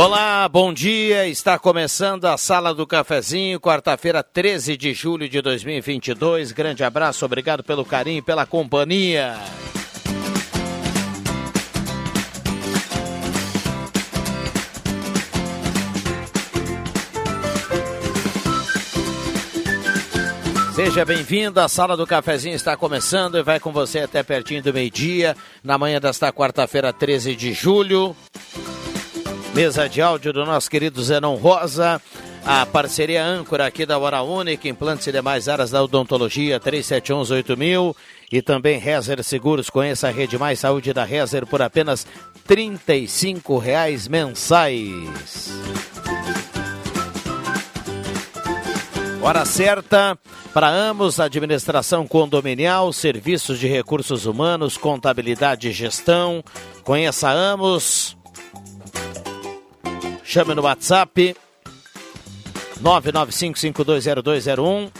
Olá, bom dia. Está começando a Sala do Cafezinho, quarta-feira, 13 de julho de 2022. Grande abraço, obrigado pelo carinho, pela companhia. Seja bem-vindo, a Sala do Cafezinho está começando e vai com você até pertinho do meio-dia, na manhã desta quarta-feira, 13 de julho. Mesa de áudio do nosso querido Zenon Rosa. A parceria âncora aqui da Hora Única, implantes e demais áreas da odontologia, 37118000 e também Rezer Seguros. Conheça a Rede Mais Saúde da Rezer por apenas R$ reais mensais. Hora certa para Amos, administração condominial, serviços de recursos humanos, contabilidade e gestão. Conheça Amos. Chame no WhatsApp 995520201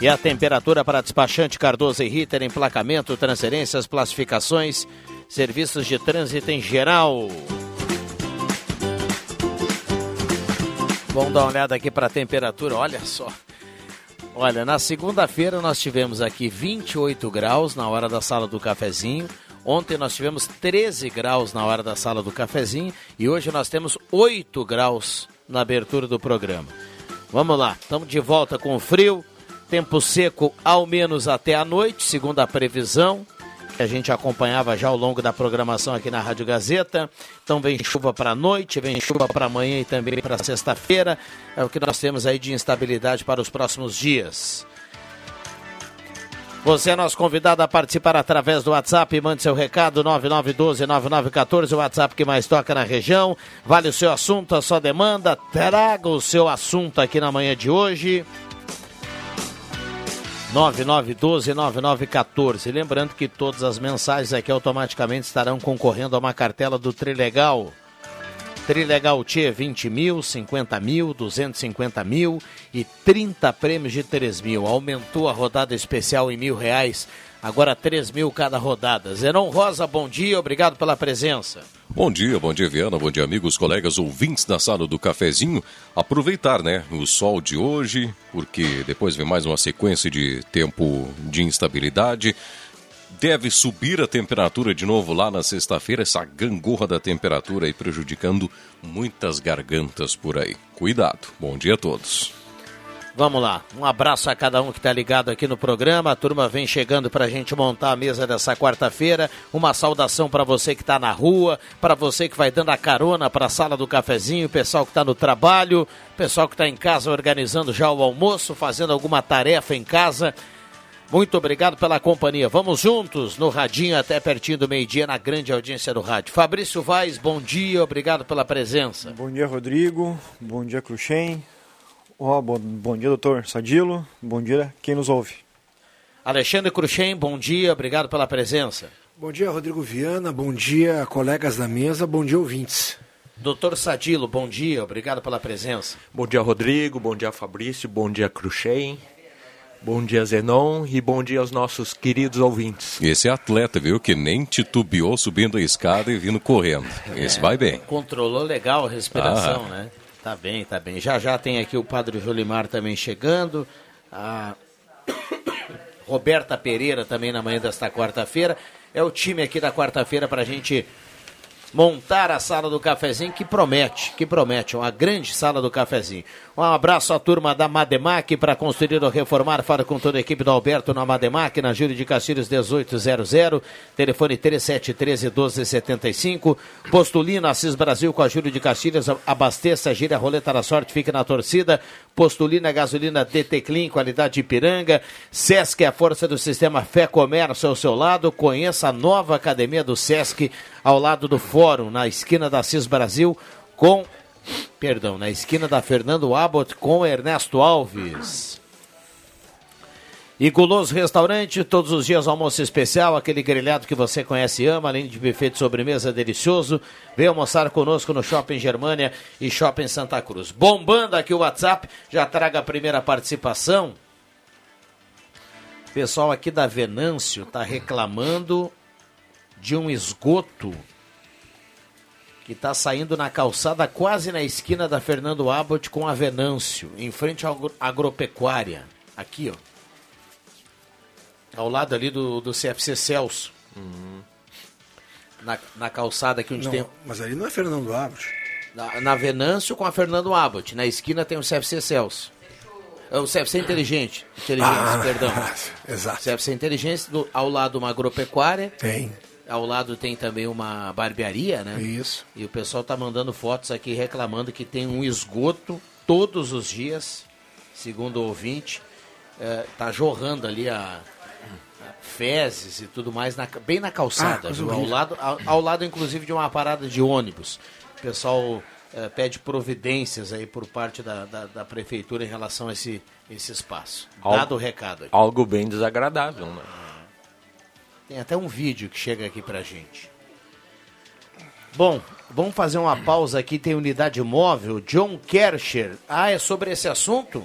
e a temperatura para despachante Cardoso e Ritter, emplacamento, transferências, classificações, serviços de trânsito em geral. Vamos dar uma olhada aqui para a temperatura, olha só. Olha, na segunda-feira nós tivemos aqui 28 graus na hora da sala do cafezinho. Ontem nós tivemos 13 graus na hora da sala do cafezinho e hoje nós temos 8 graus na abertura do programa. Vamos lá, estamos de volta com o frio, tempo seco ao menos até a noite, segundo a previsão que a gente acompanhava já ao longo da programação aqui na Rádio Gazeta. Então vem chuva para a noite, vem chuva para amanhã e também para sexta-feira. É o que nós temos aí de instabilidade para os próximos dias. Você é nosso convidado a participar através do WhatsApp. Mande seu recado 9912-9914, o WhatsApp que mais toca na região. Vale o seu assunto, a sua demanda. Traga o seu assunto aqui na manhã de hoje. 9912-9914. Lembrando que todas as mensagens aqui automaticamente estarão concorrendo a uma cartela do Trilegal. Trilegal T 20 mil, 50 mil, 250 mil e 30 prêmios de 3 mil. Aumentou a rodada especial em mil reais, agora 3 mil cada rodada. Zenon Rosa, bom dia, obrigado pela presença. Bom dia, bom dia Viana, bom dia amigos, colegas, ouvintes da sala do cafezinho. Aproveitar, né, o sol de hoje, porque depois vem mais uma sequência de tempo de instabilidade deve subir a temperatura de novo lá na sexta-feira, essa gangorra da temperatura aí prejudicando muitas gargantas por aí. Cuidado. Bom dia a todos. Vamos lá, um abraço a cada um que está ligado aqui no programa. A turma vem chegando para a gente montar a mesa dessa quarta-feira. Uma saudação para você que está na rua, para você que vai dando a carona para a sala do cafezinho, pessoal que está no trabalho, pessoal que está em casa organizando já o almoço, fazendo alguma tarefa em casa. Muito obrigado pela companhia. Vamos juntos no Radinho até pertinho do meio-dia na grande audiência do rádio. Fabrício Vaz, bom dia, obrigado pela presença. Bom dia, Rodrigo. Bom dia, Cruxem. Oh, bom, bom dia, doutor Sadilo. Bom dia, quem nos ouve. Alexandre Cruxem, bom dia, obrigado pela presença. Bom dia, Rodrigo Viana. Bom dia, colegas da mesa. Bom dia, ouvintes. Doutor Sadilo, bom dia, obrigado pela presença. Bom dia, Rodrigo. Bom dia, Fabrício. Bom dia, Cruxem. Bom dia, Zenon, e bom dia aos nossos queridos ouvintes. Esse atleta, viu, que nem titubeou subindo a escada e vindo correndo. Esse é, vai bem. Controlou legal a respiração, ah. né? Tá bem, tá bem. Já já tem aqui o Padre Jolimar também chegando. A Roberta Pereira também na manhã desta quarta-feira. É o time aqui da quarta-feira para a gente montar a sala do cafezinho que promete, que promete, uma grande sala do cafezinho. Um abraço à turma da Mademac para construir ou reformar. Fala com toda a equipe do Alberto na Mademac, na Júlio de Castilhos 1800, telefone 3713 1275. Postulina Assis Brasil com a Júlio de Castilhos, abasteça, gira a roleta da sorte, fique na torcida. Postulina Gasolina DT Clean, qualidade de Ipiranga. Sesc, a força do sistema Fé Comércio ao seu lado. Conheça a nova academia do Sesc ao lado do Fórum, na esquina da Assis Brasil, com perdão, na esquina da Fernando Abbott com Ernesto Alves. E Guloso Restaurante, todos os dias almoço especial, aquele grelhado que você conhece e ama, além de buffet de sobremesa delicioso. Vem almoçar conosco no Shopping Germânia e Shopping Santa Cruz. Bombando aqui o WhatsApp, já traga a primeira participação. Pessoal aqui da Venâncio está reclamando de um esgoto que está saindo na calçada quase na esquina da Fernando Abbott com a Venâncio, em frente à agropecuária. Aqui, ó. Ao lado ali do, do CFC Celso. Uhum. Na, na calçada aqui onde não, tem. Mas ali não é Fernando Abbott. Na, na Venâncio com a Fernando Abbott. Na esquina tem o CFC Celso. É o CFC Inteligente. Inteligente, ah, perdão. Exato. CFC Inteligente, do, ao lado uma agropecuária. Tem. Ao lado tem também uma barbearia, né? Isso. E o pessoal tá mandando fotos aqui reclamando que tem um esgoto todos os dias, segundo o ouvinte. É, tá jorrando ali a, a, fezes e tudo mais, na, bem na calçada, ah, ao, lado, ao, ao, lado, inclusive, de uma parada de ônibus. O pessoal é, pede providências aí por parte da, da, da, prefeitura em relação a esse, esse espaço. Algo, Dado o recado aqui. Algo bem desagradável, né? Tem até um vídeo que chega aqui pra gente. Bom, vamos fazer uma pausa aqui. Tem unidade móvel. John Kersher. Ah, é sobre esse assunto?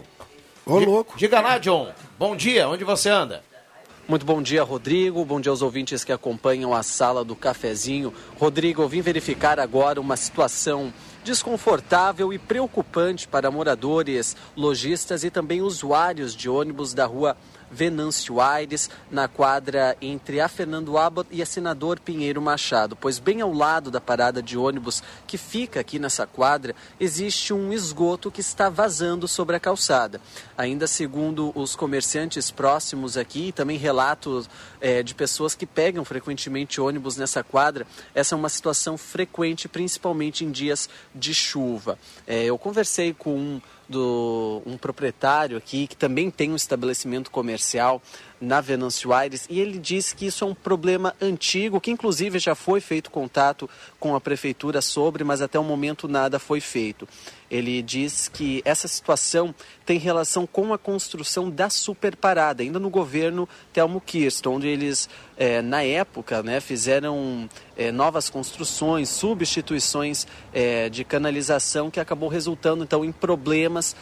Ô, louco. Diga lá, John. Bom dia. Onde você anda? Muito bom dia, Rodrigo. Bom dia aos ouvintes que acompanham a sala do cafezinho. Rodrigo, eu vim verificar agora uma situação desconfortável e preocupante para moradores, lojistas e também usuários de ônibus da rua Venâncio Aires, na quadra entre a Fernando Abbott e a Senador Pinheiro Machado, pois bem ao lado da parada de ônibus que fica aqui nessa quadra, existe um esgoto que está vazando sobre a calçada. Ainda segundo os comerciantes próximos aqui, e também relatos é, de pessoas que pegam frequentemente ônibus nessa quadra, essa é uma situação frequente, principalmente em dias de chuva. É, eu conversei com um do um proprietário aqui que também tem um estabelecimento comercial na Venâncio Aires e ele disse que isso é um problema antigo, que inclusive já foi feito contato com a prefeitura sobre, mas até o momento nada foi feito. Ele diz que essa situação tem relação com a construção da superparada, ainda no governo Telmo Kirsten, onde eles, é, na época, né, fizeram é, novas construções, substituições é, de canalização, que acabou resultando, então, em problemas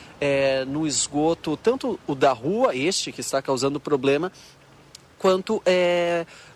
no esgoto, tanto o da rua, este que está causando problema, quanto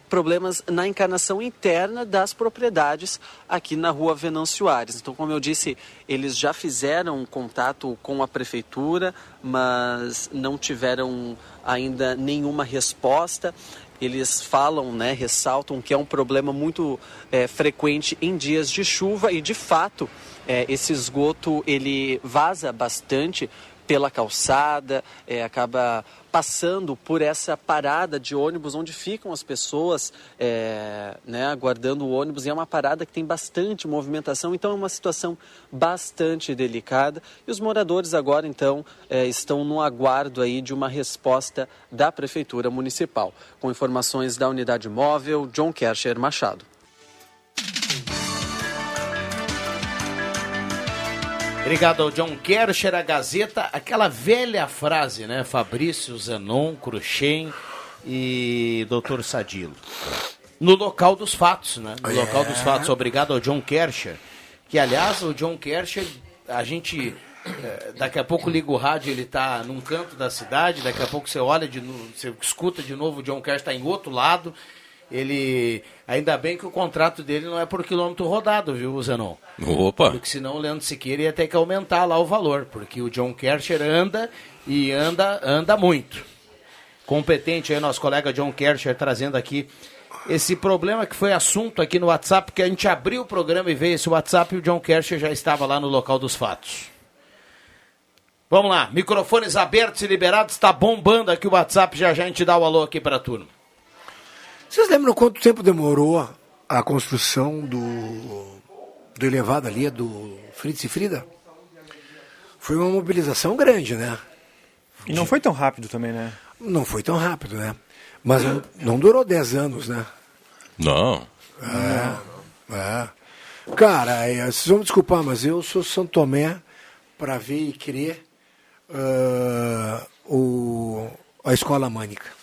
problemas na encarnação interna das propriedades aqui na rua Venâncio Aires. Então, como eu disse, eles já fizeram contato com a prefeitura, mas não tiveram ainda nenhuma resposta. Eles falam, né, ressaltam que é um problema muito é, frequente em dias de chuva e, de fato, é, esse esgoto ele vaza bastante pela calçada, é, acaba passando por essa parada de ônibus onde ficam as pessoas é, né, aguardando o ônibus e é uma parada que tem bastante movimentação, então é uma situação bastante delicada e os moradores agora então é, estão no aguardo aí de uma resposta da Prefeitura Municipal. Com informações da unidade móvel, John Kercher Machado. Obrigado ao John Kercher, a Gazeta, aquela velha frase, né? Fabrício, Zanon, Cruxem e Dr. Sadilo. No local dos fatos, né? No yeah. local dos fatos. Obrigado ao John Kercher, que aliás, o John Kercher, a gente eh, daqui a pouco liga o rádio, ele está num canto da cidade, daqui a pouco você olha de novo, você escuta de novo, o John Kercher está em outro lado. Ele. Ainda bem que o contrato dele não é por quilômetro rodado, viu, Zenon? Opa! Porque senão o Leandro Siqueira ia ter que aumentar lá o valor, porque o John Kercher anda e anda, anda muito. Competente aí, nosso colega John Kercher trazendo aqui esse problema que foi assunto aqui no WhatsApp, porque a gente abriu o programa e veio esse WhatsApp e o John Kersher já estava lá no local dos fatos. Vamos lá, microfones abertos e liberados, está bombando aqui o WhatsApp, já já a gente dá o alô aqui para a turma. Vocês lembram quanto tempo demorou a construção do, do elevado ali, do Fritz e Frida? Foi uma mobilização grande, né? E não foi tão rápido também, né? Não foi tão rápido, né? Mas não, não durou 10 anos, né? Não. É, é. Cara, é, vocês vão me desculpar, mas eu sou Santo Tomé para ver e crer uh, o, a escola mânica.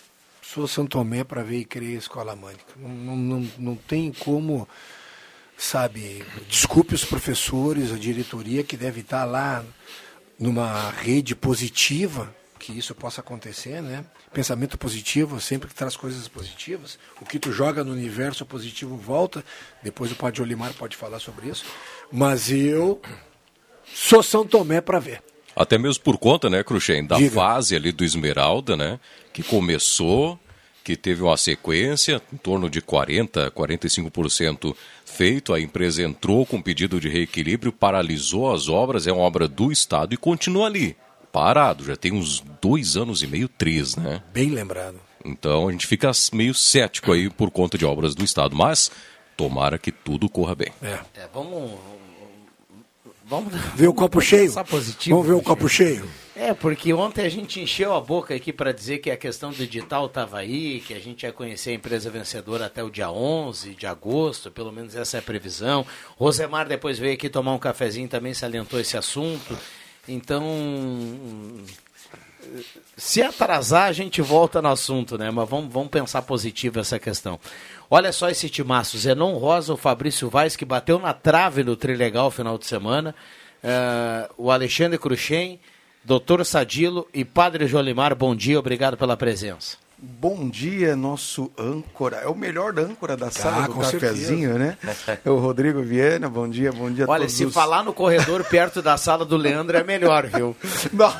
Sou Santo Tomé para ver e crer a escola mânica. Não, não, não, não tem como, sabe, desculpe os professores, a diretoria que deve estar lá numa rede positiva, que isso possa acontecer, né? Pensamento positivo sempre que traz coisas positivas. O que tu joga no universo positivo volta. Depois o Padre Olimar pode falar sobre isso. Mas eu sou São Tomé para ver. Até mesmo por conta, né, Cruxem, da Diga. fase ali do Esmeralda, né, que começou, que teve uma sequência, em torno de 40%, 45% feito, a empresa entrou com pedido de reequilíbrio, paralisou as obras, é uma obra do Estado e continua ali, parado, já tem uns dois anos e meio, três, né? Bem lembrado. Então a gente fica meio cético aí por conta de obras do Estado, mas tomara que tudo corra bem. É. É, vamos. Vamos Ver o copo cheio? positivo, Vamos ver o Cruxem. copo cheio? É, porque ontem a gente encheu a boca aqui para dizer que a questão do edital estava aí, que a gente ia conhecer a empresa vencedora até o dia 11 de agosto, pelo menos essa é a previsão. Rosemar depois veio aqui tomar um cafezinho também salientou esse assunto. Então, se atrasar, a gente volta no assunto, né? Mas vamos, vamos pensar positivo essa questão. Olha só esse timaço, Zenon Rosa, o Fabrício Vaz, que bateu na trave no Trilegal final de semana, eh, o Alexandre Cruxem, Doutor Sadilo e Padre Jolimar, bom dia, obrigado pela presença. Bom dia, nosso âncora. É o melhor âncora da sala do com cafezinho, né? É o Rodrigo Viana. Bom dia, bom dia a Olha, todos. se os- falar no corredor perto da sala do Leandro é melhor, viu? Não.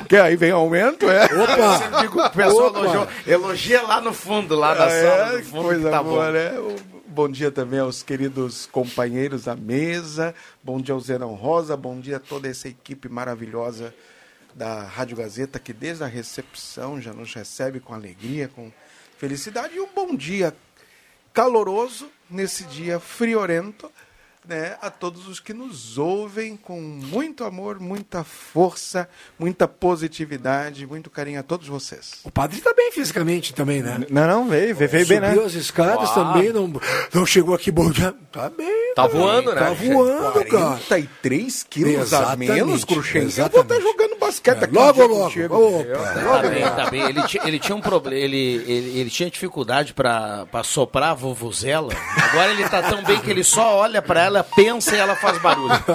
Porque aí vem aumento, é? Eu digo, o pessoal Opa! elogiou, elogia lá no fundo, lá na É, sala do que fundo, coisa tá boa, bom. né? O- Bom dia também aos queridos companheiros da mesa. Bom dia ao Zerão Rosa. Bom dia a toda essa equipe maravilhosa da Rádio Gazeta que desde a recepção já nos recebe com alegria, com felicidade. E um bom dia caloroso nesse dia friorento, né, a todos os que nos ouvem com muito amor, muita força, muita positividade, muito carinho a todos vocês. O padre está bem fisicamente também, né? Não, não, veio, veio, veio bem, né? Subiu as escadas também, não, não chegou aqui bom dia. Tá bem. Tá voando, né? Tá voando, cara. 43 quilos a menos, Cruxem. Eu vou estar jogando basquete É, aqui logo, logo. contigo. Opa. Tá bem, tá bem. Ele, ti- ele tinha um problema, ele, ele, ele tinha dificuldade pra pra soprar a vuvuzela. Agora ele tá tão bem que ele só olha pra ela, pensa e ela faz barulho.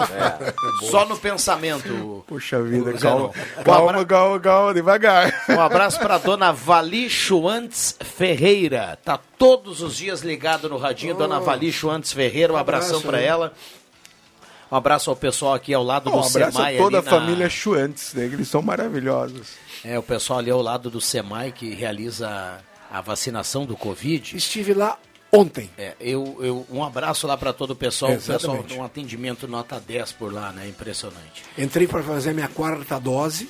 É. Só no pensamento. Puxa vida, Zé, calma. Um Calma, abra- calma, calma, devagar. Um abraço pra dona Vali Schwantz Ferreira. Tá todos os dias ligado no radinho, dona Vali Schwantz Ferreira. Um abração abraço pra aí. ela. Um abraço ao pessoal aqui ao lado Um do abraço Semai. a toda a na- família Schwantz, né? Eles são maravilhosos. É, o pessoal ali ao lado do SEMAI que realiza a vacinação do Covid. Estive lá ontem. É, eu, eu, um abraço lá para todo o pessoal. O pessoal Exatamente. tem um atendimento nota 10 por lá, né? Impressionante. Entrei para fazer a minha quarta dose.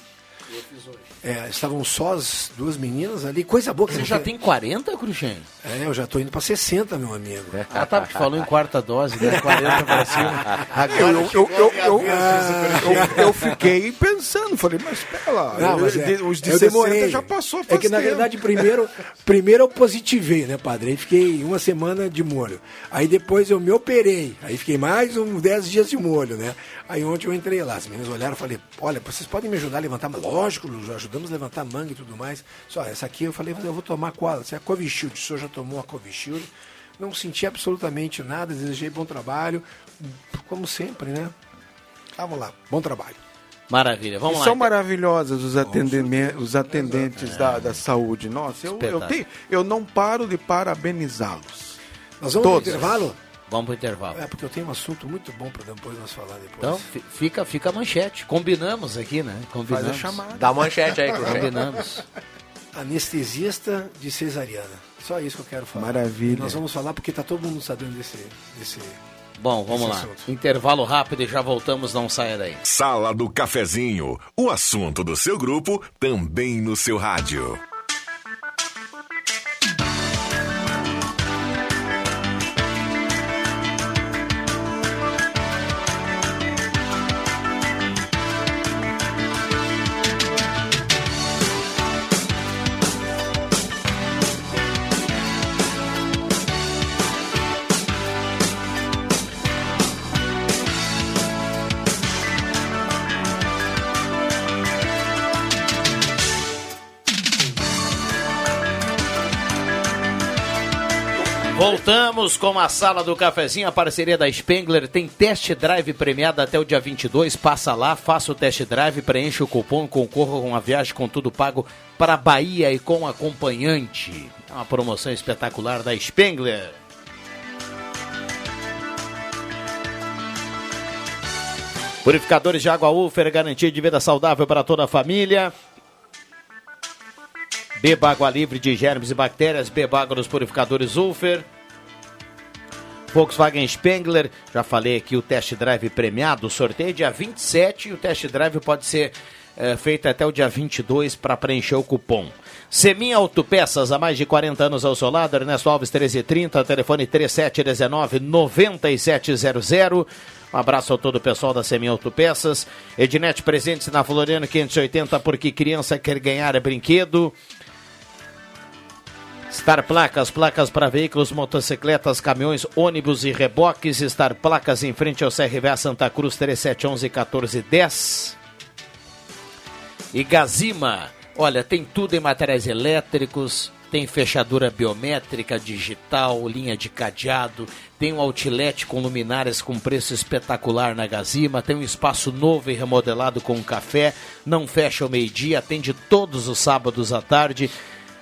É, estavam só as duas meninas ali. Coisa boa que Você já tem 40, Cruxem? É, eu já tô indo para 60, meu amigo. Ah, tá, porque falou em quarta dose, né? 40 pra cima. Eu, eu, eu, eu, eu, eu- eu fiquei pensando, falei, mas espera lá, Não, mas é, os de eu 60 demorei. já passou faz É que na verdade primeiro, primeiro eu positivei, né, padre? Aí fiquei uma semana de molho. Aí depois eu me operei. Aí fiquei mais uns 10 dias de molho, né? Aí ontem eu entrei lá, as meninas olharam e falei, olha, vocês podem me ajudar a levantar? Lógico, já ajudamos a levantar manga e tudo mais. Só essa aqui eu falei, eu vou tomar qual? Essa é a Covishield. O senhor já tomou a Covishield? Não senti absolutamente nada, desejei bom trabalho. Como sempre, né? Vamos lá, bom trabalho. Maravilha, vamos E lá. são então. maravilhosas os, atendime- os atendentes da, da saúde. Nossa, eu, eu, tenho, eu não paro de parabenizá-los. Nós vamos Todos. intervalo? Vamos pro intervalo. É, porque eu tenho um assunto muito bom para depois nós falar depois. Então, fi- fica, fica a manchete. Combinamos aqui, né? Combinamos. Faz a chamada. Dá manchete aí. Combinamos. anestesista de cesariana. Só isso que eu quero falar. Maravilha. Nós vamos falar porque tá todo mundo sabendo desse, desse Bom, vamos lá. assunto. Intervalo rápido e já voltamos, não saia daí. Sala do Cafezinho, o assunto do seu grupo também no seu rádio. Voltamos com a sala do cafezinho, a parceria da Spengler. Tem test drive premiado até o dia 22. Passa lá, faça o test drive, preencha o cupom, concorra com uma viagem com tudo pago para Bahia e com acompanhante. É uma promoção espetacular da Spengler. Purificadores de água Ufer, garantia de vida saudável para toda a família. Beba água livre de germes e bactérias, beba água nos purificadores Ulfer. Volkswagen Spengler, já falei aqui o test drive premiado, sorteio é dia 27 e o test drive pode ser eh, feito até o dia 22 para preencher o cupom. Semin Autopeças, há mais de 40 anos ao seu lado, Ernesto Alves 1330, telefone 3719-9700. Um abraço a todo o pessoal da Semin Autopeças. Ednet presentes na Floriano 580, porque criança quer ganhar é brinquedo. Star Placas, placas para veículos, motocicletas, caminhões, ônibus e reboques. Star Placas em frente ao CRVA Santa Cruz 3711 1410. E Gazima, olha, tem tudo em materiais elétricos, tem fechadura biométrica, digital, linha de cadeado, tem um outlet com luminárias com preço espetacular na Gazima, tem um espaço novo e remodelado com um café, não fecha ao meio-dia, atende todos os sábados à tarde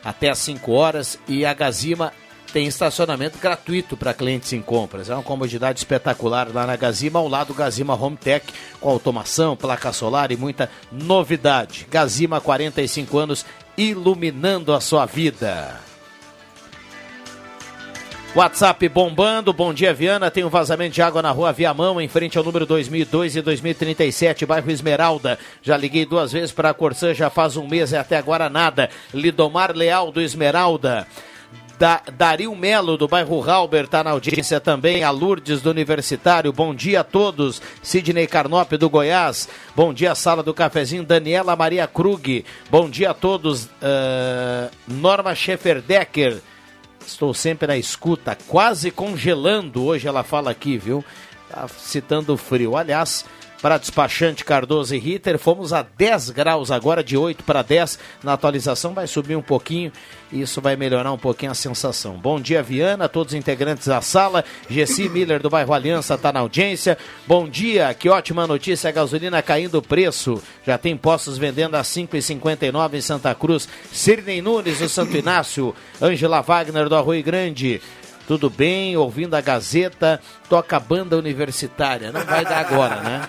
até às 5 horas e a Gazima tem estacionamento gratuito para clientes em compras. É uma comodidade espetacular lá na Gazima, ao lado do Gazima Home Tech, com automação, placa solar e muita novidade. Gazima, 45 anos, iluminando a sua vida. WhatsApp bombando, bom dia Viana, tem um vazamento de água na rua Viamão, em frente ao número 2002 e 2037, bairro Esmeralda. Já liguei duas vezes para a Corsã, já faz um mês e até agora nada. Lidomar Leal do Esmeralda. Da, Dario Melo, do bairro Halber, está na audiência também. A Lourdes, do Universitário. Bom dia a todos. Sidney Carnop, do Goiás. Bom dia, Sala do Cafezinho. Daniela Maria Krug. Bom dia a todos. Uh, Norma Schefferdecker. Estou sempre na escuta, quase congelando. Hoje ela fala aqui, viu? Tá citando o frio. Aliás, para despachante Cardoso e Ritter, fomos a 10 graus agora, de 8 para 10. Na atualização vai subir um pouquinho e isso vai melhorar um pouquinho a sensação. Bom dia, Viana, todos os integrantes da sala. Gessi Miller do bairro Aliança está na audiência. Bom dia, que ótima notícia, a gasolina caindo o preço. Já tem postos vendendo a 5,59 em Santa Cruz. Sirnei Nunes do Santo Inácio. Ângela Wagner do Arroio Grande. Tudo bem, ouvindo a Gazeta, toca a banda universitária. Não vai dar agora, né?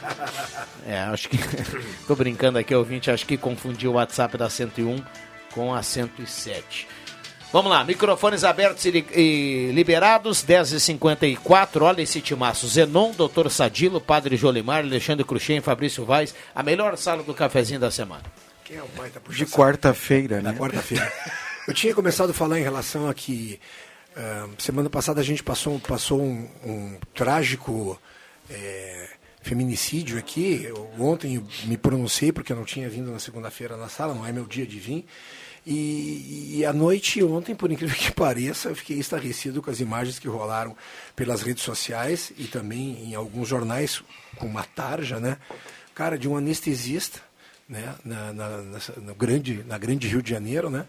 É, acho que. Tô brincando aqui, ouvinte, acho que confundi o WhatsApp da 101 com a 107. Vamos lá, microfones abertos e, li- e liberados, 10h54. Olha esse timaço: Zenon, Doutor Sadilo, Padre Jolimar, Alexandre Cruxem, Fabrício Vaz. A melhor sala do cafezinho da semana. Quem é o baita De quarta-feira, Na né? quarta-feira. Eu tinha começado a falar em relação a que semana passada a gente passou, passou um, um trágico eh, feminicídio aqui. Eu, ontem me pronunciei porque eu não tinha vindo na segunda-feira na sala, não é meu dia de vir. E, e à noite ontem, por incrível que pareça, eu fiquei estarrecido com as imagens que rolaram pelas redes sociais e também em alguns jornais com uma tarja, né? Cara, de um anestesista, né? Na, na, grande, na grande Rio de Janeiro, né?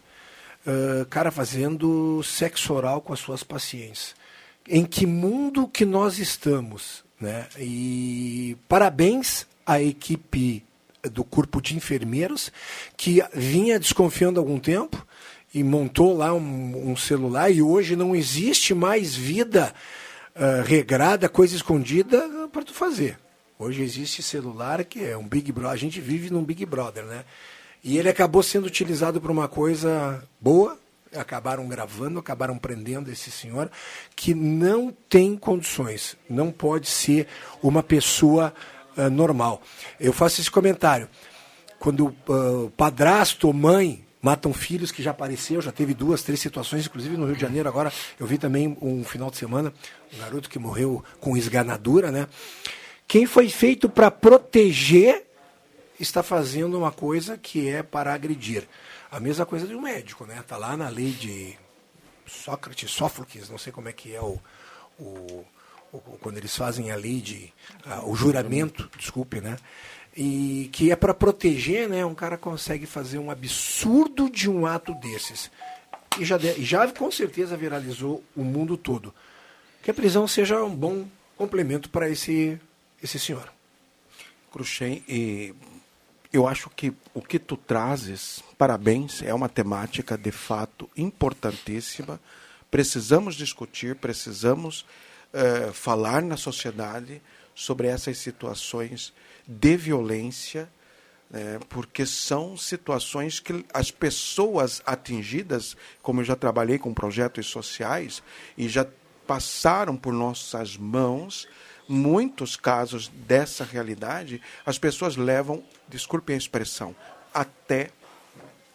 Cara fazendo sexo oral com as suas pacientes. Em que mundo que nós estamos, né? E parabéns à equipe do corpo de enfermeiros que vinha desconfiando há algum tempo e montou lá um, um celular e hoje não existe mais vida ah, regrada, coisa escondida para tu fazer. Hoje existe celular que é um Big Brother. A gente vive num Big Brother, né? E ele acabou sendo utilizado para uma coisa boa, acabaram gravando, acabaram prendendo esse senhor, que não tem condições, não pode ser uma pessoa uh, normal. Eu faço esse comentário. Quando uh, padrasto ou mãe matam filhos, que já apareceu, já teve duas, três situações, inclusive no Rio de Janeiro, agora eu vi também um final de semana, um garoto que morreu com esganadura, né? Quem foi feito para proteger está fazendo uma coisa que é para agredir. A mesma coisa de um médico, né? Está lá na lei de Sócrates, Sófocles, não sei como é que é o, o, o quando eles fazem a lei de o juramento, desculpe, né? E que é para proteger, né? Um cara consegue fazer um absurdo de um ato desses. E já, de, já com certeza viralizou o mundo todo. Que a prisão seja um bom complemento para esse, esse senhor. Cruxem, e eu acho que o que tu trazes, parabéns, é uma temática de fato importantíssima. Precisamos discutir, precisamos uh, falar na sociedade sobre essas situações de violência, né, porque são situações que as pessoas atingidas, como eu já trabalhei com projetos sociais e já passaram por nossas mãos, muitos casos dessa realidade, as pessoas levam, desculpe a expressão, até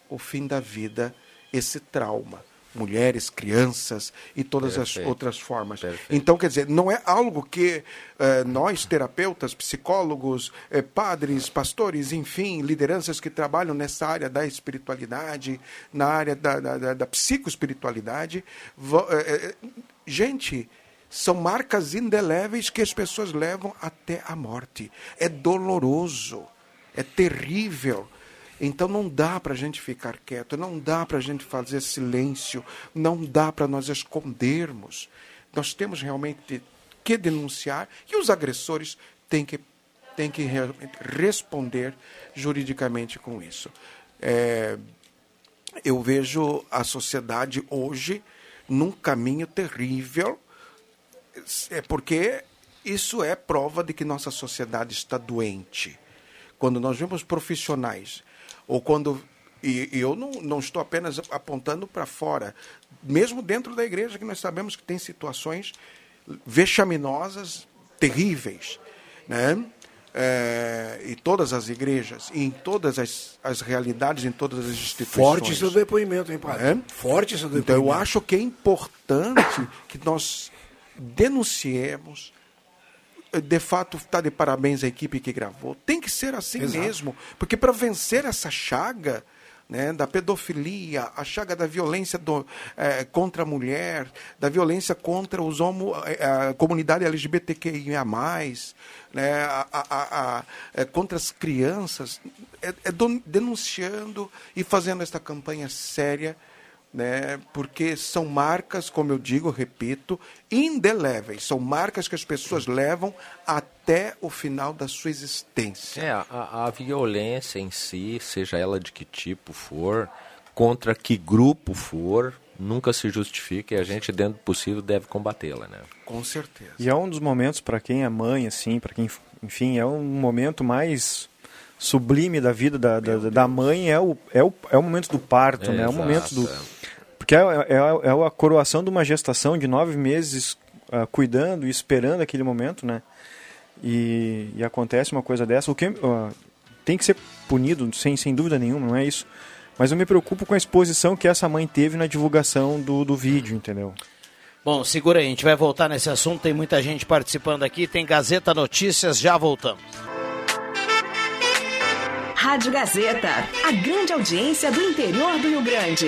o fim da vida esse trauma. Mulheres, crianças e todas Perfeito. as outras formas. Perfeito. Então, quer dizer, não é algo que eh, nós, terapeutas, psicólogos, eh, padres, pastores, enfim, lideranças que trabalham nessa área da espiritualidade, na área da, da, da, da psicoespiritualidade, eh, gente, são marcas indeléveis que as pessoas levam até a morte. É doloroso, é terrível. Então não dá para a gente ficar quieto, não dá para a gente fazer silêncio, não dá para nós escondermos. Nós temos realmente que denunciar e os agressores têm que, têm que responder juridicamente com isso. É, eu vejo a sociedade hoje num caminho terrível é porque isso é prova de que nossa sociedade está doente. Quando nós vemos profissionais, ou quando. E, e eu não, não estou apenas apontando para fora, mesmo dentro da igreja, que nós sabemos que tem situações vexaminosas, terríveis. Né? É, e todas as igrejas, em todas as, as realidades, em todas as instituições. Forte seu depoimento, hein, padre? É? Forte seu depoimento. Então, eu acho que é importante que nós denunciemos. De fato, está de parabéns a equipe que gravou. Tem que ser assim Exato. mesmo, porque para vencer essa chaga, né, da pedofilia, a chaga da violência do, é, contra a mulher, da violência contra os homo, é, a comunidade LGBTQIA+, né, a, a, a, contra as crianças, é, é denunciando e fazendo esta campanha séria né? Porque são marcas, como eu digo, repito, indeléveis. São marcas que as pessoas levam até o final da sua existência. É, a, a violência em si, seja ela de que tipo for, contra que grupo for, nunca se justifica e a gente, dentro do possível, deve combatê-la, né? Com certeza. E é um dos momentos, para quem é mãe, assim, para quem, enfim, é um momento mais sublime da vida da, da, da mãe, é o, é, o, é o momento do parto, é, né? É o momento do é. Porque é, é, é, a coroação de uma gestação de nove meses uh, cuidando e esperando aquele momento, né? E, e acontece uma coisa dessa. O que uh, tem que ser punido, sem, sem dúvida nenhuma, não é isso. Mas eu me preocupo com a exposição que essa mãe teve na divulgação do, do vídeo, entendeu? Bom, segura aí, a gente vai voltar nesse assunto. Tem muita gente participando aqui. Tem Gazeta Notícias, já voltamos. Rádio Gazeta, a grande audiência do interior do Rio Grande.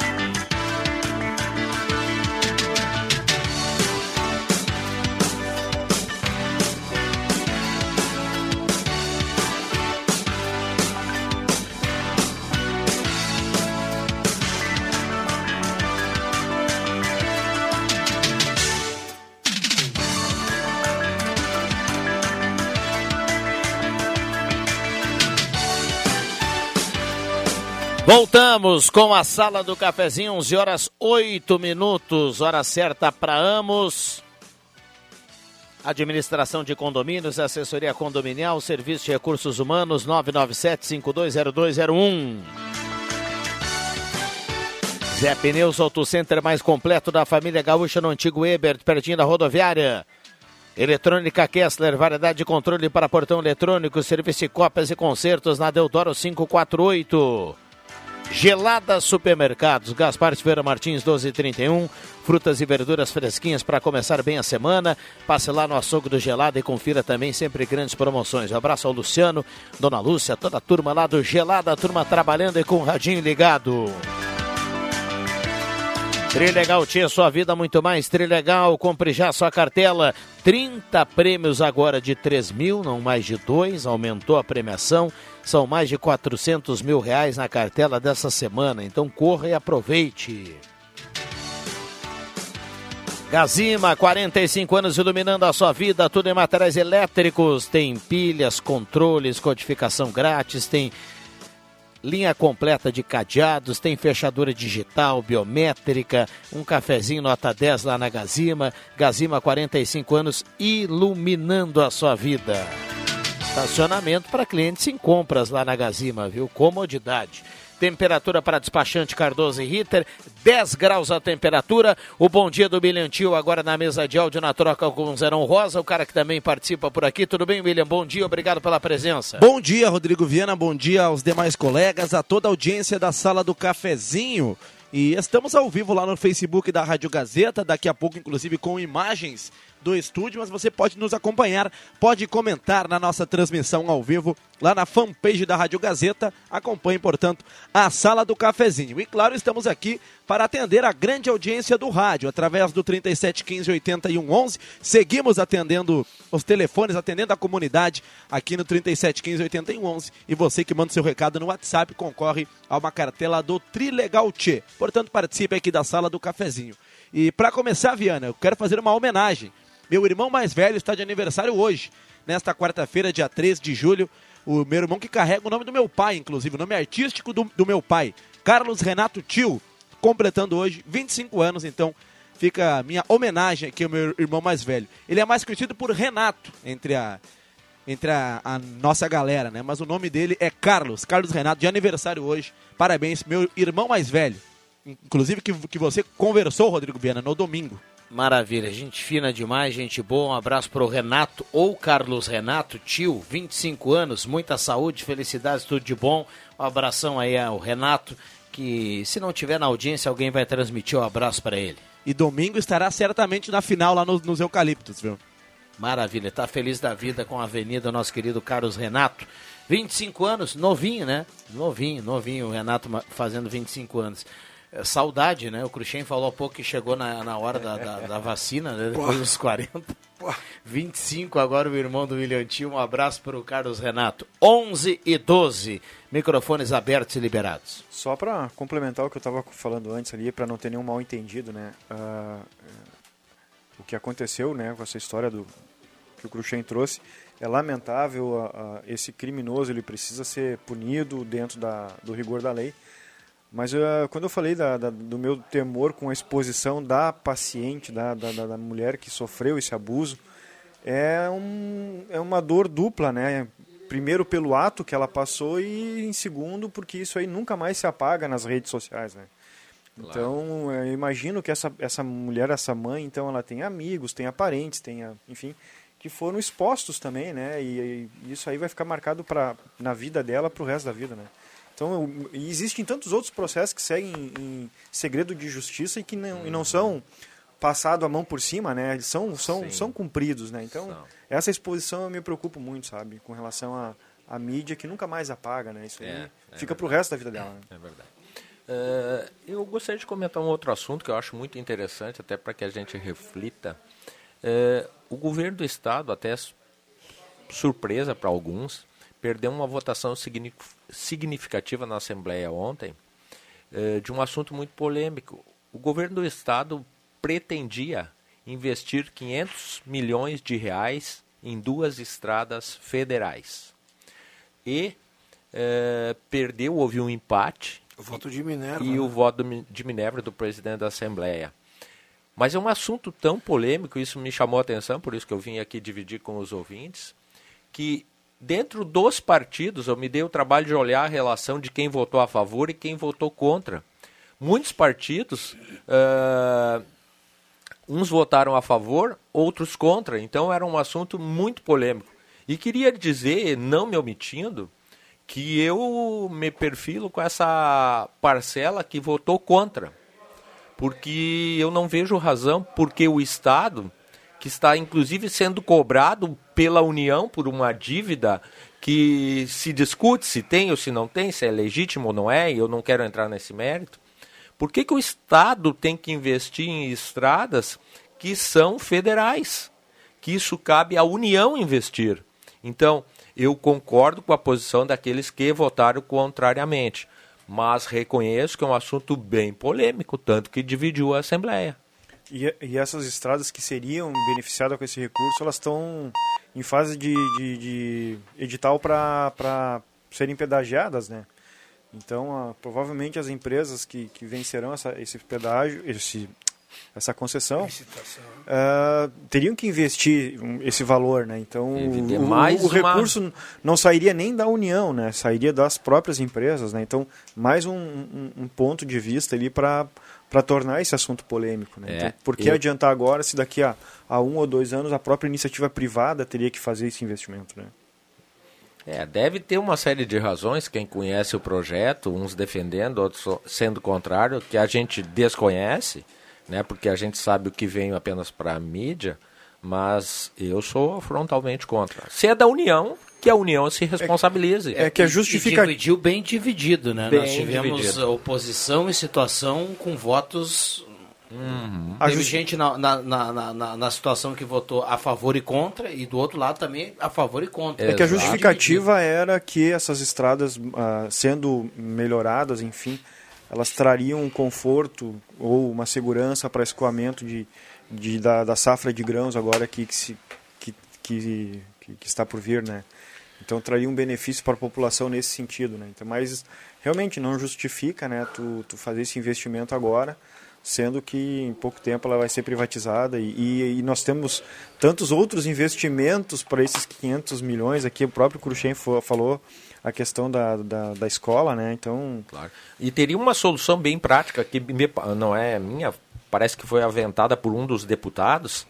Voltamos com a sala do cafezinho, 11 horas 8 minutos, hora certa para Amos. Administração de condomínios, assessoria condominial, serviço de recursos humanos, 997-520201. Zé Pneus Auto Center mais completo da família gaúcha no antigo Ebert, pertinho da rodoviária. Eletrônica Kessler, variedade de controle para portão eletrônico, serviço de cópias e concertos na Deodoro 548. Gelada Supermercados, Gaspar Silveira Martins 1231, frutas e verduras fresquinhas para começar bem a semana. Passe lá no açougue do Gelada e confira também sempre grandes promoções. Um abraço ao Luciano, Dona Lúcia, toda a turma lá do Gelada, a turma trabalhando e com o radinho ligado. Trilegal tinha sua vida muito mais. Trilegal, compre já sua cartela. 30 prêmios agora de 3 mil, não mais de 2, aumentou a premiação. São mais de 400 mil reais na cartela dessa semana, então corra e aproveite. Gazima, 45 anos iluminando a sua vida, tudo em materiais elétricos. Tem pilhas, controles, codificação grátis, tem linha completa de cadeados, tem fechadura digital, biométrica, um cafezinho nota 10 lá na Gazima. Gazima, 45 anos, iluminando a sua vida. Estacionamento para clientes em compras lá na Gazima, viu? Comodidade. Temperatura para despachante Cardoso e Ritter, 10 graus a temperatura. O bom dia do Tio agora na mesa de áudio na troca com o Zerão Rosa, o cara que também participa por aqui. Tudo bem, William? Bom dia, obrigado pela presença. Bom dia, Rodrigo Viana, bom dia aos demais colegas, a toda a audiência da sala do cafezinho. E estamos ao vivo lá no Facebook da Rádio Gazeta, daqui a pouco, inclusive, com imagens do estúdio, mas você pode nos acompanhar, pode comentar na nossa transmissão ao vivo lá na fanpage da Rádio Gazeta. Acompanhe, portanto, a Sala do Cafezinho. E claro, estamos aqui para atender a grande audiência do rádio através do 37 15 81 11. Seguimos atendendo os telefones, atendendo a comunidade aqui no 37 15 81 11. E você que manda seu recado no WhatsApp concorre a uma cartela do Trilegal Tchê. Portanto, participe aqui da Sala do Cafezinho. E para começar, Viana, eu quero fazer uma homenagem meu irmão mais velho está de aniversário hoje, nesta quarta-feira, dia 13 de julho. O meu irmão que carrega o nome do meu pai, inclusive, o nome artístico do, do meu pai, Carlos Renato Tio, completando hoje 25 anos, então fica a minha homenagem aqui ao meu irmão mais velho. Ele é mais conhecido por Renato, entre a, entre a, a, nossa galera, né? Mas o nome dele é Carlos, Carlos Renato, de aniversário hoje. Parabéns, meu irmão mais velho. Inclusive que, que você conversou, Rodrigo Viana, no domingo. Maravilha, gente fina demais, gente boa. Um abraço para o Renato ou Carlos Renato, tio, 25 anos, muita saúde, felicidades, tudo de bom. Um abração aí ao Renato, que se não tiver na audiência, alguém vai transmitir o um abraço para ele. E domingo estará certamente na final lá nos, nos Eucaliptos, viu? Maravilha, tá feliz da vida com a avenida, nosso querido Carlos Renato. 25 anos, novinho, né? Novinho, novinho, o Renato fazendo 25 anos. É, saudade, né? O Cruxem falou há pouco que chegou na, na hora da, da, da vacina, né? depois dos 40. 25 agora o irmão do William Tio. Um abraço para o Carlos Renato. 11 e 12. Microfones abertos e liberados. Só para complementar o que eu estava falando antes ali, para não ter nenhum mal entendido, né? Uh, o que aconteceu, né, com essa história do que o Cruxem trouxe, é lamentável. Uh, uh, esse criminoso ele precisa ser punido dentro da, do rigor da lei mas uh, quando eu falei da, da, do meu temor com a exposição da paciente, da, da, da, mulher que sofreu esse abuso, é, um, é uma dor dupla, né? Primeiro pelo ato que ela passou e em segundo porque isso aí nunca mais se apaga nas redes sociais, né? Claro. Então, eu imagino que essa, essa mulher, essa mãe, então ela tem amigos, tem parentes, tem, enfim, que foram expostos também, né? E, e isso aí vai ficar marcado pra, na vida dela para o resto da vida, né? Então, existem tantos outros processos que seguem em segredo de justiça e que não, e não são passado a mão por cima, né? Eles são, são, são cumpridos, né? Então, são. essa exposição eu me preocupo muito, sabe? Com relação à a, a, mídia que nunca mais apaga, né? Isso aí é, é fica para o resto da vida dela. Né? É verdade. Uh, eu gostaria de comentar um outro assunto que eu acho muito interessante, até para que a gente reflita. Uh, o governo do Estado, até surpresa para alguns, perdeu uma votação significativa na Assembleia ontem eh, de um assunto muito polêmico. O governo do Estado pretendia investir 500 milhões de reais em duas estradas federais. E eh, perdeu, houve um empate O voto de Minerva. E né? o voto de Minerva do presidente da Assembleia. Mas é um assunto tão polêmico, isso me chamou a atenção, por isso que eu vim aqui dividir com os ouvintes, que dentro dos partidos eu me dei o trabalho de olhar a relação de quem votou a favor e quem votou contra. Muitos partidos, uh, uns votaram a favor, outros contra, então era um assunto muito polêmico. E queria dizer, não me omitindo, que eu me perfilo com essa parcela que votou contra porque eu não vejo razão porque o Estado, que está inclusive sendo cobrado pela União por uma dívida que se discute se tem ou se não tem, se é legítimo ou não é, e eu não quero entrar nesse mérito. Por que, que o Estado tem que investir em estradas que são federais? Que isso cabe à União investir. Então, eu concordo com a posição daqueles que votaram contrariamente mas reconheço que é um assunto bem polêmico, tanto que dividiu a Assembleia. E, e essas estradas que seriam beneficiadas com esse recurso, elas estão em fase de, de, de edital para serem pedagiadas, né? Então, ah, provavelmente as empresas que, que vencerão essa, esse pedágio, esse, essa concessão, uh, teriam que investir esse valor, né? Então o, o, o recurso uma... não sairia nem da União, né? Sairia das próprias empresas, né? Então mais um, um, um ponto de vista ali para para tornar esse assunto polêmico, né? É, então, por que eu... adiantar agora se daqui a, a um ou dois anos a própria iniciativa privada teria que fazer esse investimento, né? É, deve ter uma série de razões, quem conhece o projeto, uns defendendo, outros sendo contrário, que a gente desconhece, né? Porque a gente sabe o que vem apenas para a mídia, mas eu sou frontalmente contra. Se é da União, que a União se responsabilize. É, é que a justificativa... dividiu bem dividido, né? Bem Nós tivemos dividido. oposição e situação com votos... Uhum. Teve justi... gente na, na, na, na, na situação que votou a favor e contra, e do outro lado também a favor e contra. É que a justificativa era que essas estradas, uh, sendo melhoradas, enfim, elas trariam um conforto ou uma segurança para escoamento de, de, da, da safra de grãos agora que, que, se, que, que, que, está por vir, né? Então traria um benefício para a população nesse sentido, né? Então, mas realmente não justifica, né? Tu, tu fazer esse investimento agora, sendo que em pouco tempo ela vai ser privatizada e, e, e nós temos tantos outros investimentos para esses 500 milhões aqui o próprio Cruxem falou a questão da, da, da, escola, né? Então. Claro. E teria uma solução bem prática que me, não é minha, parece que foi aventada por um dos deputados,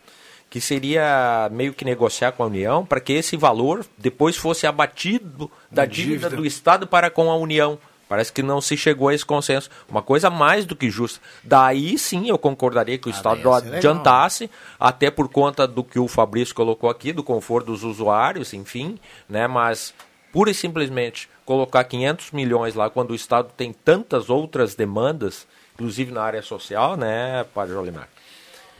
que seria meio que negociar com a União para que esse valor depois fosse abatido da dívida, dívida do Estado para com a União. Parece que não se chegou a esse consenso. Uma coisa mais do que justa. Daí sim eu concordaria que o ah, Estado adiantasse, até por conta do que o Fabrício colocou aqui, do conforto dos usuários, enfim, né? Mas pura e simplesmente colocar 500 milhões lá quando o Estado tem tantas outras demandas, inclusive na área social, né, Padre Jolimar?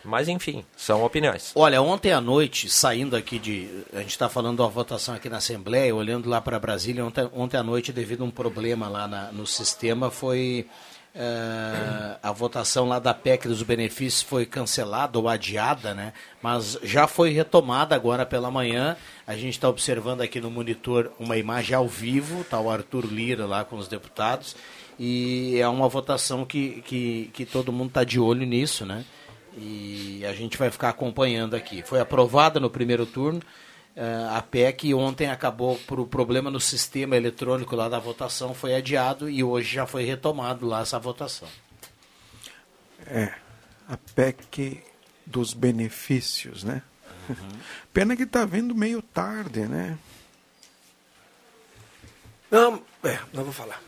Mas enfim, são opiniões. Olha, ontem à noite, saindo aqui de. A gente está falando da votação aqui na Assembleia, olhando lá para Brasília, ontem, ontem à noite, devido a um problema lá na, no sistema, foi Uh, a votação lá da PEC dos benefícios foi cancelada ou adiada, né? Mas já foi retomada agora pela manhã. A gente está observando aqui no monitor uma imagem ao vivo, tá o Arthur Lira lá com os deputados. E é uma votação que, que, que todo mundo está de olho nisso, né? E a gente vai ficar acompanhando aqui. Foi aprovada no primeiro turno. Uh, a PEC ontem acabou por um problema no sistema eletrônico lá da votação, foi adiado e hoje já foi retomado lá essa votação. É, a PEC dos benefícios, né? Uhum. Pena que está vindo meio tarde, né? Não, é, não vou falar.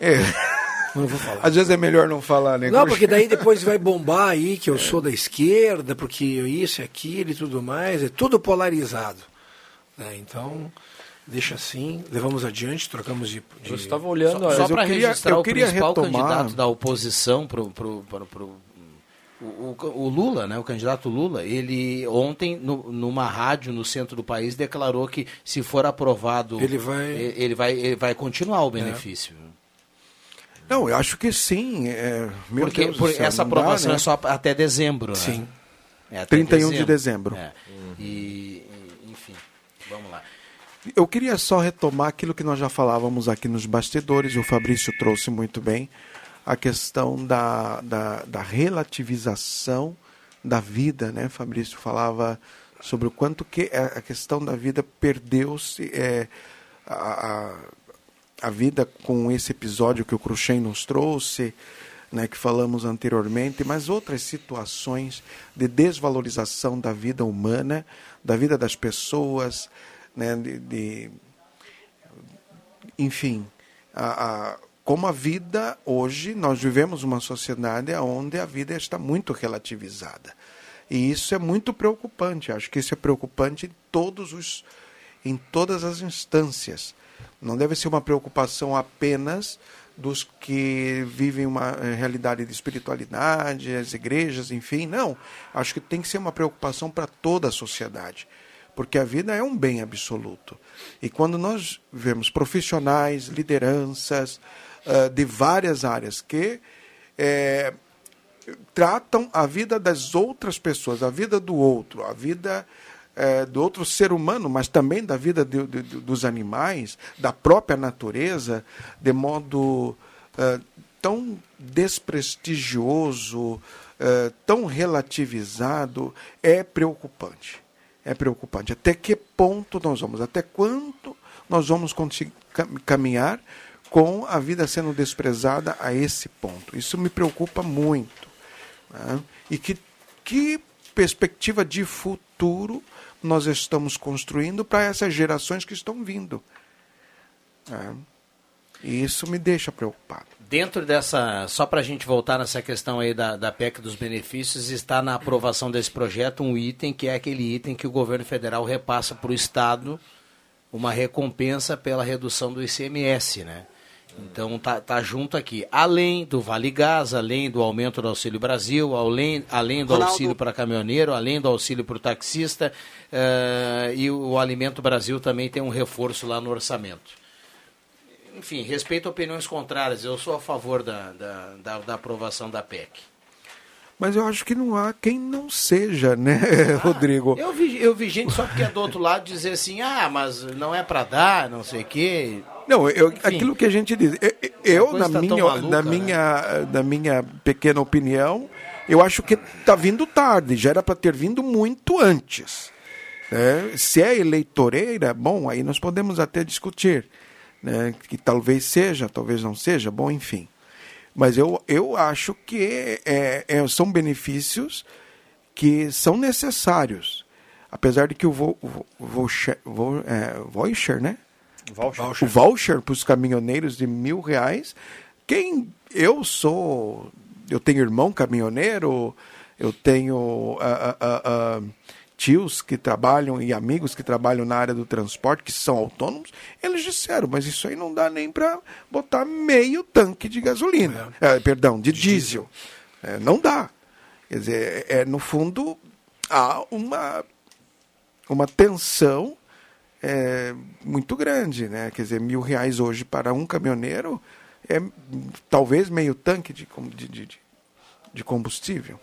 É. Não vou falar. Às vezes é melhor não falar, né? Não, porque daí depois vai bombar aí que eu sou da esquerda, porque isso e aquilo e tudo mais, é tudo polarizado. Né? Então, deixa assim, levamos adiante, trocamos de. de... Eu estava olhando, só, só para registrar eu o queria principal retomar... candidato da oposição para o o, o, Lula, né, o candidato Lula, ele ontem no, numa rádio no centro do país declarou que se for aprovado ele vai ele vai, ele vai continuar o benefício. É. Não, eu acho que sim. É, Porque Deus por, essa aprovação dá, né? é só até dezembro. Né? Sim. É 31 dezembro. de dezembro. É. E, enfim, vamos lá. eu queria só retomar aquilo que nós já falávamos aqui nos bastidores, o Fabrício trouxe muito bem, a questão da, da, da relativização da vida, né? Fabrício falava sobre o quanto que a questão da vida perdeu-se, é, a, a, a, vida com esse episódio que o Cruxem nos trouxe, né, que falamos anteriormente, mas outras situações de desvalorização da vida humana, da vida das pessoas, né, de, de enfim, a, a, como a vida hoje, nós vivemos uma sociedade onde a vida está muito relativizada. E isso é muito preocupante. Acho que isso é preocupante em todos os em todas as instâncias. Não deve ser uma preocupação apenas dos que vivem uma eh, realidade de espiritualidade, as igrejas, enfim. Não. Acho que tem que ser uma preocupação para toda a sociedade. Porque a vida é um bem absoluto. E quando nós vemos profissionais, lideranças uh, de várias áreas que é, tratam a vida das outras pessoas, a vida do outro, a vida é, do outro ser humano, mas também da vida de, de, dos animais, da própria natureza, de modo é, tão desprestigioso, é, tão relativizado, é preocupante. É preocupante. Até que ponto nós vamos? Até quanto nós vamos caminhar com a vida sendo desprezada a esse ponto? Isso me preocupa muito. Né? E que, que perspectiva de futuro nós estamos construindo para essas gerações que estão vindo. Né? E isso me deixa preocupado. Dentro dessa, só para a gente voltar nessa questão aí da, da PEC dos benefícios, está na aprovação desse projeto um item que é aquele item que o governo federal repassa para o Estado uma recompensa pela redução do ICMS, né? Então tá, tá junto aqui. Além do Vale Gás, além do aumento do Auxílio Brasil, além, além do Ronaldo. auxílio para caminhoneiro, além do auxílio para o taxista, uh, e o Alimento Brasil também tem um reforço lá no orçamento. Enfim, respeito a opiniões contrárias, eu sou a favor da, da, da, da aprovação da PEC. Mas eu acho que não há quem não seja, né, ah, Rodrigo? Eu vi, eu vi gente só porque é do outro lado dizer assim, ah, mas não é para dar, não sei o quê. Não, eu, aquilo que a gente diz. Eu, eu na, tá minha, maluca, na, minha, né? na minha pequena opinião, eu acho que está vindo tarde, já era para ter vindo muito antes. Né? Se é eleitoreira, bom, aí nós podemos até discutir. Né? Que talvez seja, talvez não seja, bom, enfim. Mas eu, eu acho que é, é, são benefícios que são necessários. Apesar de que o voucher, é, voucher né? Voucher. O voucher para os caminhoneiros de mil reais. Quem eu sou, eu tenho irmão caminhoneiro, eu tenho uh, uh, uh, tios que trabalham e amigos que trabalham na área do transporte, que são autônomos, eles disseram, mas isso aí não dá nem para botar meio tanque de gasolina, é. perdão, de, de diesel. diesel. É, não dá. Quer dizer, é, no fundo, há uma, uma tensão é muito grande, né? Quer dizer, mil reais hoje para um caminhoneiro é talvez meio tanque de, de, de, de combustível.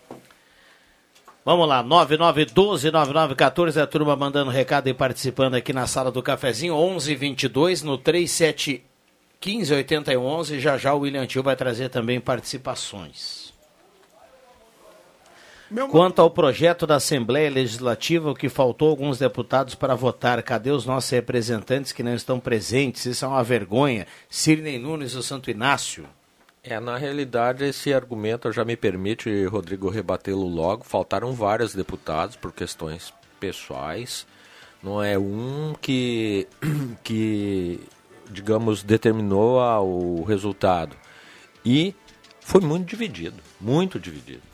Vamos lá, 9912-9914, a turma mandando recado e participando aqui na sala do cafezinho, 1122 no 3715-8111. Já já o William Tio vai trazer também participações. Meu... Quanto ao projeto da Assembleia Legislativa, o que faltou alguns deputados para votar, cadê os nossos representantes que não estão presentes? Isso é uma vergonha. Sirnei Nunes do Santo Inácio. É, na realidade, esse argumento já me permite, Rodrigo, rebatê-lo logo. Faltaram vários deputados por questões pessoais. Não é um que, que digamos, determinou o resultado. E foi muito dividido, muito dividido.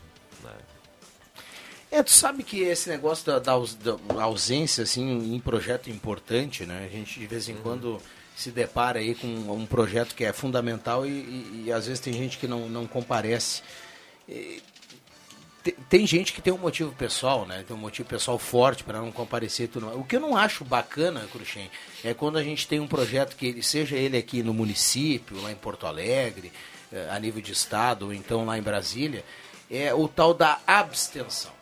É, tu sabe que esse negócio da, da, da, ausência, assim, em projeto importante, né? A gente de vez em uhum. quando se depara aí com um projeto que é fundamental e, e, e às vezes tem gente que não, não comparece. E, tem, tem gente que tem um motivo pessoal, né? Tem um motivo pessoal forte para não comparecer. Tudo. O que eu não acho bacana, Cruxem, é quando a gente tem um projeto que ele, seja ele aqui no município, lá em Porto Alegre, eh, a nível de estado, ou então lá em Brasília, é o tal da abstenção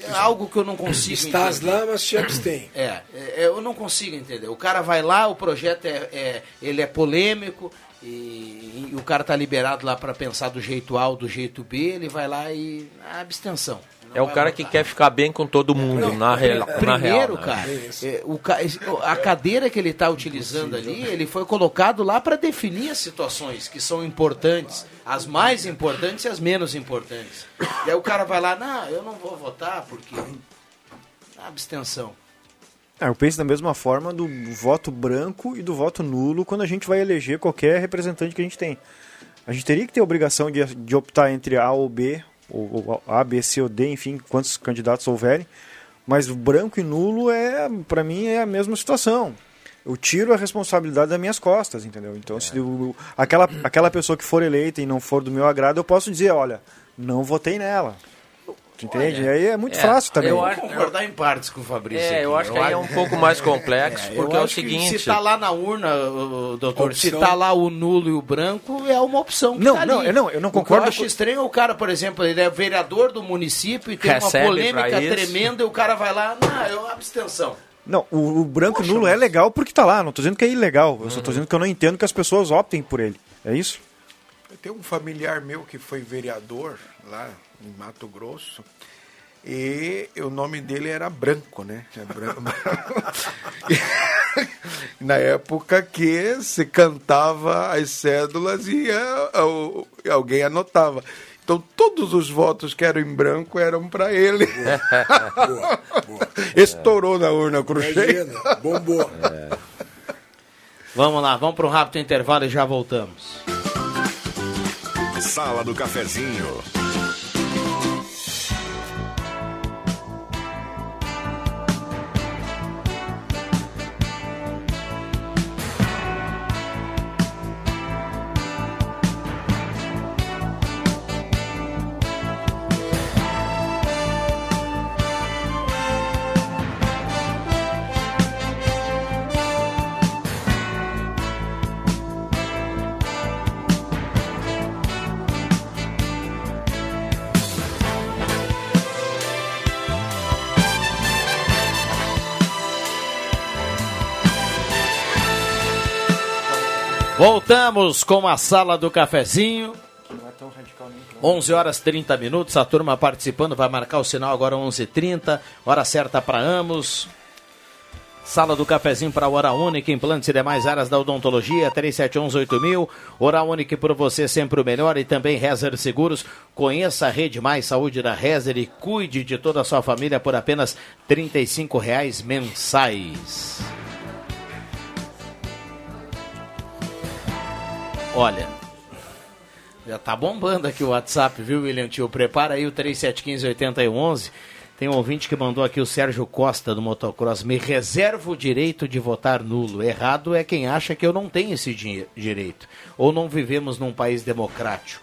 É algo que eu não consigo Estás entender. lá, mas te abstém. É, é, eu não consigo entender. O cara vai lá, o projeto é, é ele é polêmico e, e o cara tá liberado lá para pensar do jeito A ou do jeito B, ele vai lá e a abstenção. É o cara que quer ficar bem com todo mundo, na, real, na Primeiro, real. né? cara, é, o ca- a cadeira que ele está utilizando ali, ele foi colocado lá para definir as situações que são importantes, as mais importantes e as menos importantes. E aí o cara vai lá, não, eu não vou votar porque abstenção. Ah, eu penso da mesma forma do voto branco e do voto nulo quando a gente vai eleger qualquer representante que a gente tem. A gente teria que ter a obrigação de, de optar entre A ou B, ou, ou A, B, C ou D, enfim, quantos candidatos houverem. Mas o branco e nulo é, para mim, é a mesma situação. Eu tiro a responsabilidade das minhas costas, entendeu? Então, se o- aquela, aquela pessoa que for eleita e não for do meu agrado, eu posso dizer, olha, não votei nela. Tu Entende? E aí é muito é, fácil também. eu Vou acho- concordar em partes com o Fabrício. É, aqui. eu acho que aí é um pouco mais complexo, eu porque é o acho seguinte... Se tá lá na urna, ô, doutor, se Opção. tá lá o nulo e o branco, é uma opção que Não, tá não, ali. eu não- eu não O que concordo eu acho com- estranho é o cara, por exemplo, ele é vereador do município e tem Recebe uma polêmica tremenda e o cara vai lá, não, é uma abstenção. Não, o, o branco e nulo é legal porque tá lá. Não tô dizendo que é ilegal. Eu só tô dizendo que eu não entendo que as pessoas optem por ele. É isso? Tem um familiar meu que foi vereador lá em Mato Grosso. E o nome dele era Branco, né? É branco. Na época que se cantava as cédulas e a- o- alguém anotava. Então todos os votos que eram em branco eram para ele. Boa, boa. Estourou na urna crochê. Bombou. Vamos lá, vamos para um rápido intervalo e já voltamos. Sala do Cafezinho. Voltamos com a sala do cafezinho. 11 horas 30 minutos, a turma participando, vai marcar o sinal agora 11h30, hora certa para ambos. Sala do cafezinho para Hora Única, implantes e demais áreas da odontologia, 37118000. Hora Única por você sempre o melhor e também Rezer Seguros. Conheça a Rede Mais Saúde da Rezer e cuide de toda a sua família por apenas 35 reais mensais. Olha, já tá bombando aqui o WhatsApp, viu, William Tio? Prepara aí o 3715-8111. Tem um ouvinte que mandou aqui o Sérgio Costa do Motocross. Me reservo o direito de votar nulo. Errado é quem acha que eu não tenho esse di- direito. Ou não vivemos num país democrático.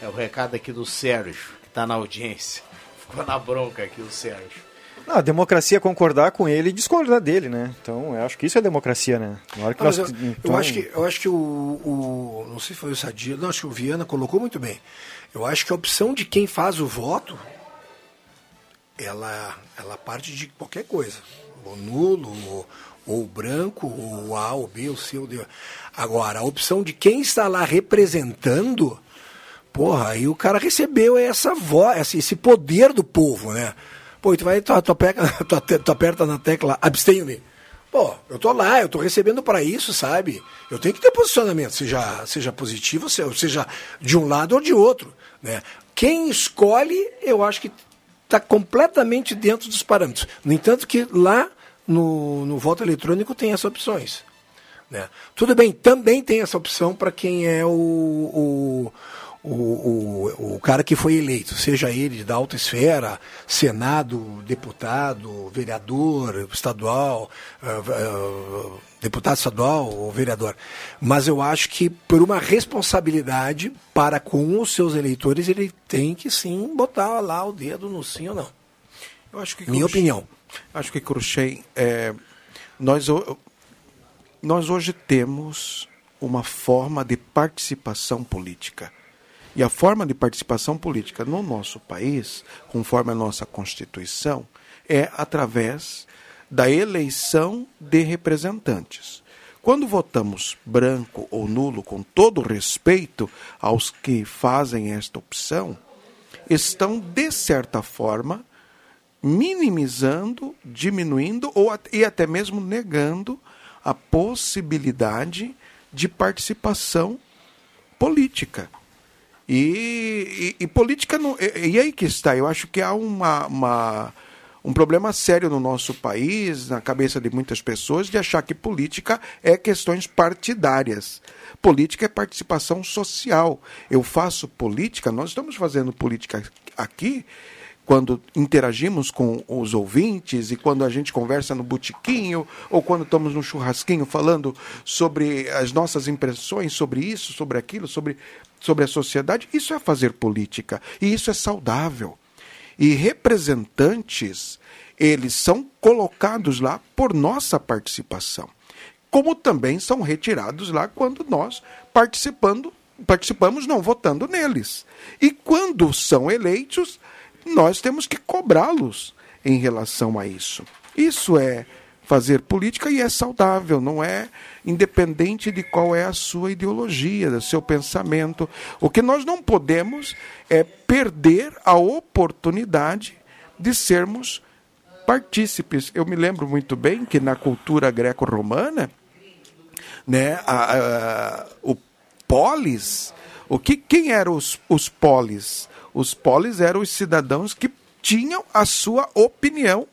É o recado aqui do Sérgio, que tá na audiência. Ficou na bronca aqui o Sérgio. Não, a democracia é concordar com ele e discordar dele, né? Então, eu acho que isso é democracia, né? Na hora que mas nós- eu, eu então- acho que, eu acho que o, o- Não sei se foi o Sadia, não, acho que o Viana colocou muito bem. Eu acho que a opção de quem faz o voto ela, ela parte de qualquer coisa. O nulo, ou, ou o branco, ou o A, ou B, o C, ou D. Agora, a opção de quem está lá representando, porra, aí o cara recebeu essa voz, esse poder do povo, né? Pô, tu vai, tu, tu, aperta, tu, tu aperta na tecla abstenho-me. Pô, eu tô lá, eu tô recebendo para isso, sabe? Eu tenho que ter posicionamento, seja, seja positivo, se- seja de um lado ou de outro, né? Quem escolhe, eu acho que está completamente dentro dos parâmetros. No entanto, que lá no, no voto eletrônico tem essas opções. Né? Tudo bem, também tem essa opção para quem é o, o, o, o, o cara que foi eleito, seja ele da alta esfera, Senado, deputado, vereador estadual, ah, ah, deputado estadual ou vereador. Mas eu acho que por uma responsabilidade para com os seus eleitores, ele tem que sim botar lá o dedo no sim ou não. Eu acho que Minha Cruxem- opinião. Acho que Cruxem, é, nós, nós hoje temos uma forma de participação política E a forma de participação política no nosso país, conforme a nossa Constituição, é através da eleição de representantes. Quando votamos branco ou nulo, com todo respeito aos que fazem esta opção, estão, de certa forma, minimizando, diminuindo ou, e até mesmo negando a possibilidade de participação política. E, e, e política. Não, e, e, aí que está. Eu acho que há uma, uma, um problema sério no nosso país, na cabeça de muitas pessoas, de achar que política é questões partidárias. Política é participação social. Eu faço política, nós estamos fazendo política aqui quando interagimos com os ouvintes e quando a gente conversa no botiquinho ou quando estamos no churrasquinho falando sobre as nossas impressões sobre isso, sobre aquilo, sobre, sobre a sociedade, isso é fazer política e isso é saudável. E representantes, eles são colocados lá por nossa participação, como também são retirados lá quando nós participando participamos não votando neles. E quando são eleitos, nós temos que cobrá-los em relação a isso. Isso é fazer política e é saudável, não é independente de qual é a sua ideologia, do seu pensamento. O que nós não podemos é perder a oportunidade de sermos partícipes. Eu me lembro muito bem que na cultura greco-romana, né, a, a, o polis, o que, quem eram os, os polis? Os polis eram os cidadãos que tinham a sua opinião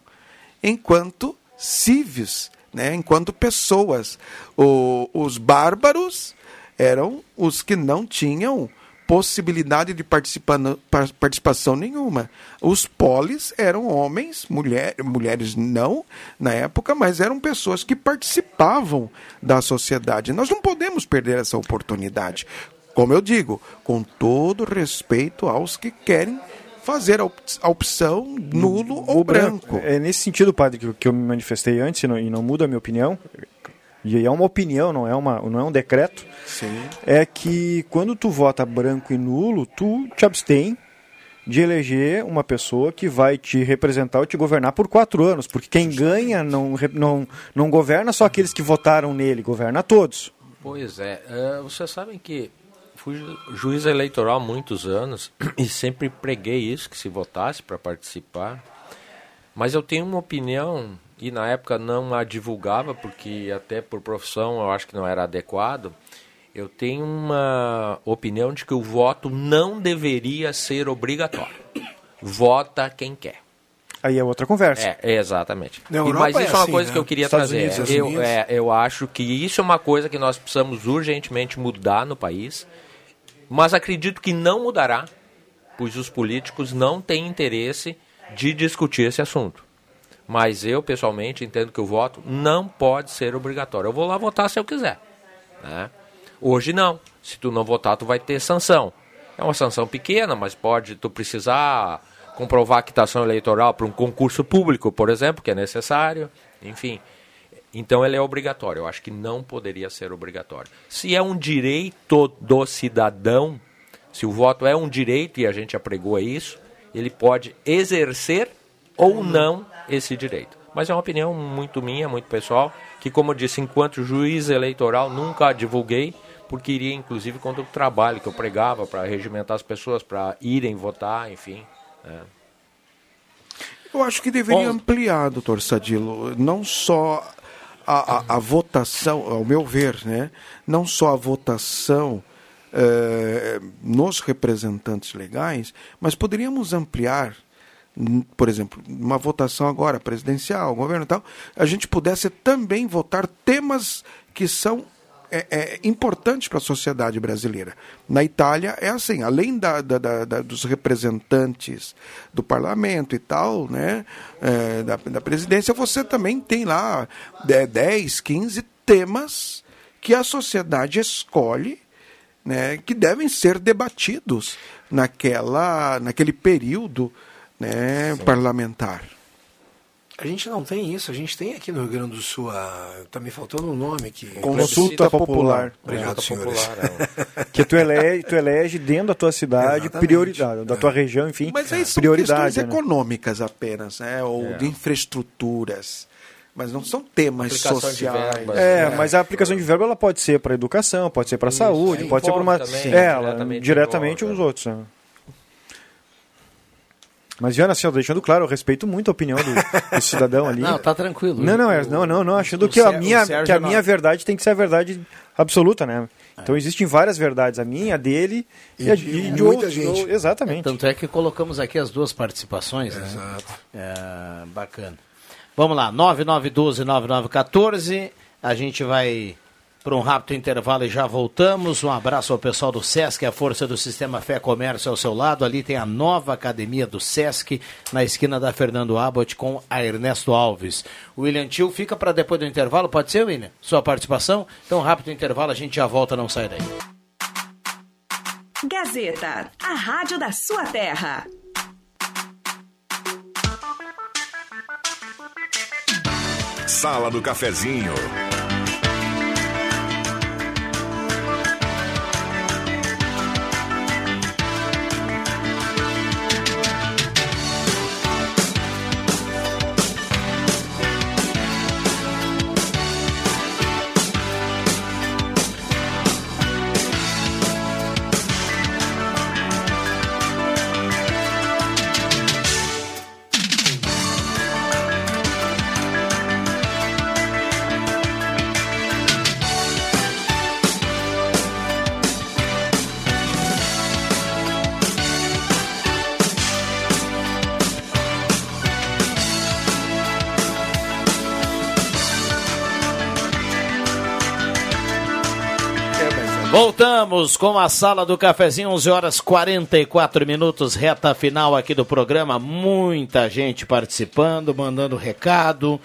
enquanto civis, né, enquanto pessoas. O, os bárbaros eram os que não tinham possibilidade de participação nenhuma. Os polis eram homens, mulher, mulheres não na época, mas eram pessoas que participavam da sociedade. Nós não podemos perder essa oportunidade. Como eu digo, com todo respeito aos que querem fazer a opção nulo ou branco. É nesse sentido, padre, que, eu me manifestei antes e não, e não muda a minha opinião. E é uma opinião, não é, uma, não é um decreto. Sim. É que quando tu vota branco e nulo, tu te abstém de eleger uma pessoa que vai te representar ou te governar por quatro anos. Porque quem ganha não, não, não governa só aqueles que votaram nele, governa todos. Pois é. Uh, vocês sabem que fui juiz eleitoral há muitos anos e sempre preguei isso, que se votasse para participar. Mas eu tenho uma opinião, e na época não a divulgava, porque até por profissão eu acho que não era adequado. Eu tenho uma opinião de que o voto não deveria ser obrigatório. Vota quem quer. Aí é outra conversa. É, exatamente. E, mas isso é, uma assim, coisa né? que eu queria Estados trazer. Unidos, eu, é, eu acho que isso é uma coisa que nós precisamos urgentemente mudar no país mas acredito que não mudará, pois os políticos não têm interesse de discutir esse assunto. Mas eu, pessoalmente, entendo que o voto não pode ser obrigatório. Eu vou lá votar se eu quiser. Né? Hoje não. Se tu não votar, tu vai ter sanção. É uma sanção pequena, mas pode tu precisar comprovar a quitação eleitoral para um concurso público, por exemplo, que é necessário. Enfim, então ele é obrigatório. Eu acho que não poderia ser obrigatório. Se é um direito do cidadão, se o voto é um direito e a gente apregou isso, ele pode exercer ou não esse direito. Mas é uma opinião muito minha, muito pessoal, que como eu disse, enquanto juiz eleitoral nunca divulguei, porque iria inclusive contra o trabalho que eu pregava para regimentar as pessoas para irem votar, enfim. Né? Eu acho que deveria ampliar, doutor Sadilo, não só a, a, a, votação, ao meu ver, né, não só a votação eh, nos representantes legais, mas poderíamos ampliar, por exemplo, uma votação agora presidencial, governo e tal, a gente pudesse também votar temas que são é, é importante para a sociedade brasileira. Na Itália é assim, além da, da, da, dos representantes do parlamento e tal, né, é, da, da presidência, você também tem lá 10, 15 temas que a sociedade escolhe né, que devem ser debatidos naquela, naquele período né, parlamentar. A gente não tem isso, a gente tem aqui no Rio Grande do Sul, a... tá me faltando um nome aqui. Consulta popular. Obrigado, Consulta senhores. popular, é. Que tu elege, tu elege dentro da tua cidade Exatamente. prioridade, da tua região, enfim, Mas aí são prioridade. questões né? econômicas apenas, né? Ou É. de infraestruturas. Mas não são temas Aplicação de sociais. verbas. É, mas a aplicação de verbo ela pode ser para educação, pode ser para saúde, É, pode ser para uma também, é, ela, diretamente diretamente os outros. né? Mas Jana, assim, deixando claro, eu respeito muito a opinião do, do cidadão ali. Não, tá tranquilo. Não, não, é, O- não, não, não, achando o que a minha que a não- minha verdade tem que ser a verdade absoluta, né? Então existem várias verdades, a minha, a dele e, a de de, de muita outros. gente. Exatamente. Tanto é que colocamos aqui as duas participações, né? Exato. É, bacana. Vamos lá, 9912-9914. A gente vai para um rápido intervalo e já voltamos. Um abraço ao pessoal do Sesc, a força do Sistema Fé Comércio ao seu lado. Ali tem a nova academia do Sesc, na esquina da Fernando Abbott com a Ernesto Alves. O William Tio fica para depois do intervalo, pode ser, William? Sua participação? Então, rápido intervalo, a gente já volta, não sai daí. Gazeta, a rádio da sua terra. Sala do Cafezinho. Voltamos com a sala do cafezinho, 11 horas 44 minutos, reta final aqui do programa. Muita gente participando, mandando recado.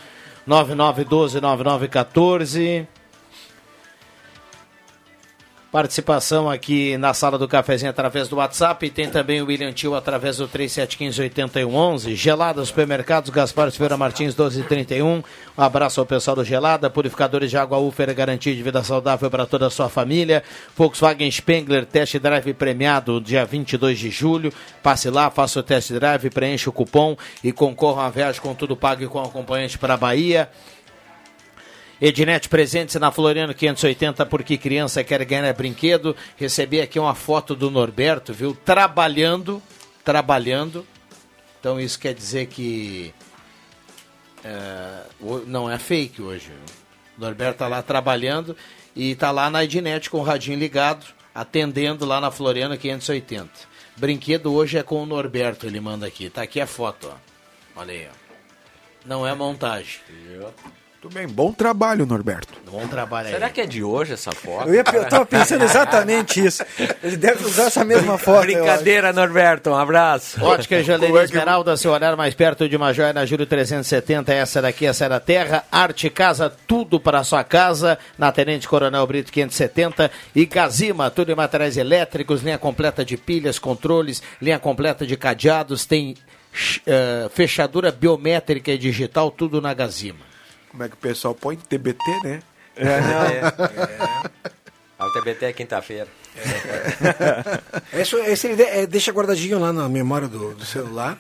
9912-9914. Participação aqui na sala do cafezinho através do WhatsApp. Tem também o William Tio através do 3715-8111. Gelada Supermercados, Gaspar Silveira Martins 1231. Um abraço ao pessoal do Gelada. Purificadores de água Ufer, garantia de vida saudável para toda a sua família. Volkswagen Spengler, test drive premiado dia 22 de julho. Passe lá, faça o test drive, preencha o cupom e concorra a viagem com tudo pago e com acompanhante para a Bahia. Ednet presentes na Floriano 580, porque criança quer ganhar brinquedo. Recebi aqui uma foto do Norberto, viu? Trabalhando, trabalhando. Então isso quer dizer que é, não é fake hoje. O Norberto tá lá trabalhando e tá lá na Ednet com o radinho ligado, atendendo lá na Floriano 580. Brinquedo hoje é com o Norberto, ele manda aqui. Tá aqui a foto, ó. Olha aí, ó. Não é montagem. Tudo bem, bom trabalho, Norberto. Bom trabalho aí. Será que é de hoje essa foto? Eu, ia, eu tava pensando exatamente isso. Ele deve usar essa mesma foto. Brincadeira, Norberto. Um abraço. Ótica Jandeira Esmeralda, seu olhar mais perto de uma joia na Júlio 370. Essa daqui, essa é da Terra. Arte Casa, tudo para a sua casa. Na Tenente Coronel Brito 570. E Gazima, tudo em materiais elétricos, linha completa de pilhas, controles, linha completa de cadeados. Tem eh, fechadura biométrica e digital, tudo na Gazima. Como é que o pessoal põe? TBT, né? É, não. A TBT é quinta-feira. Isso, esse ele de- é, deixa guardadinho lá na memória do, do celular.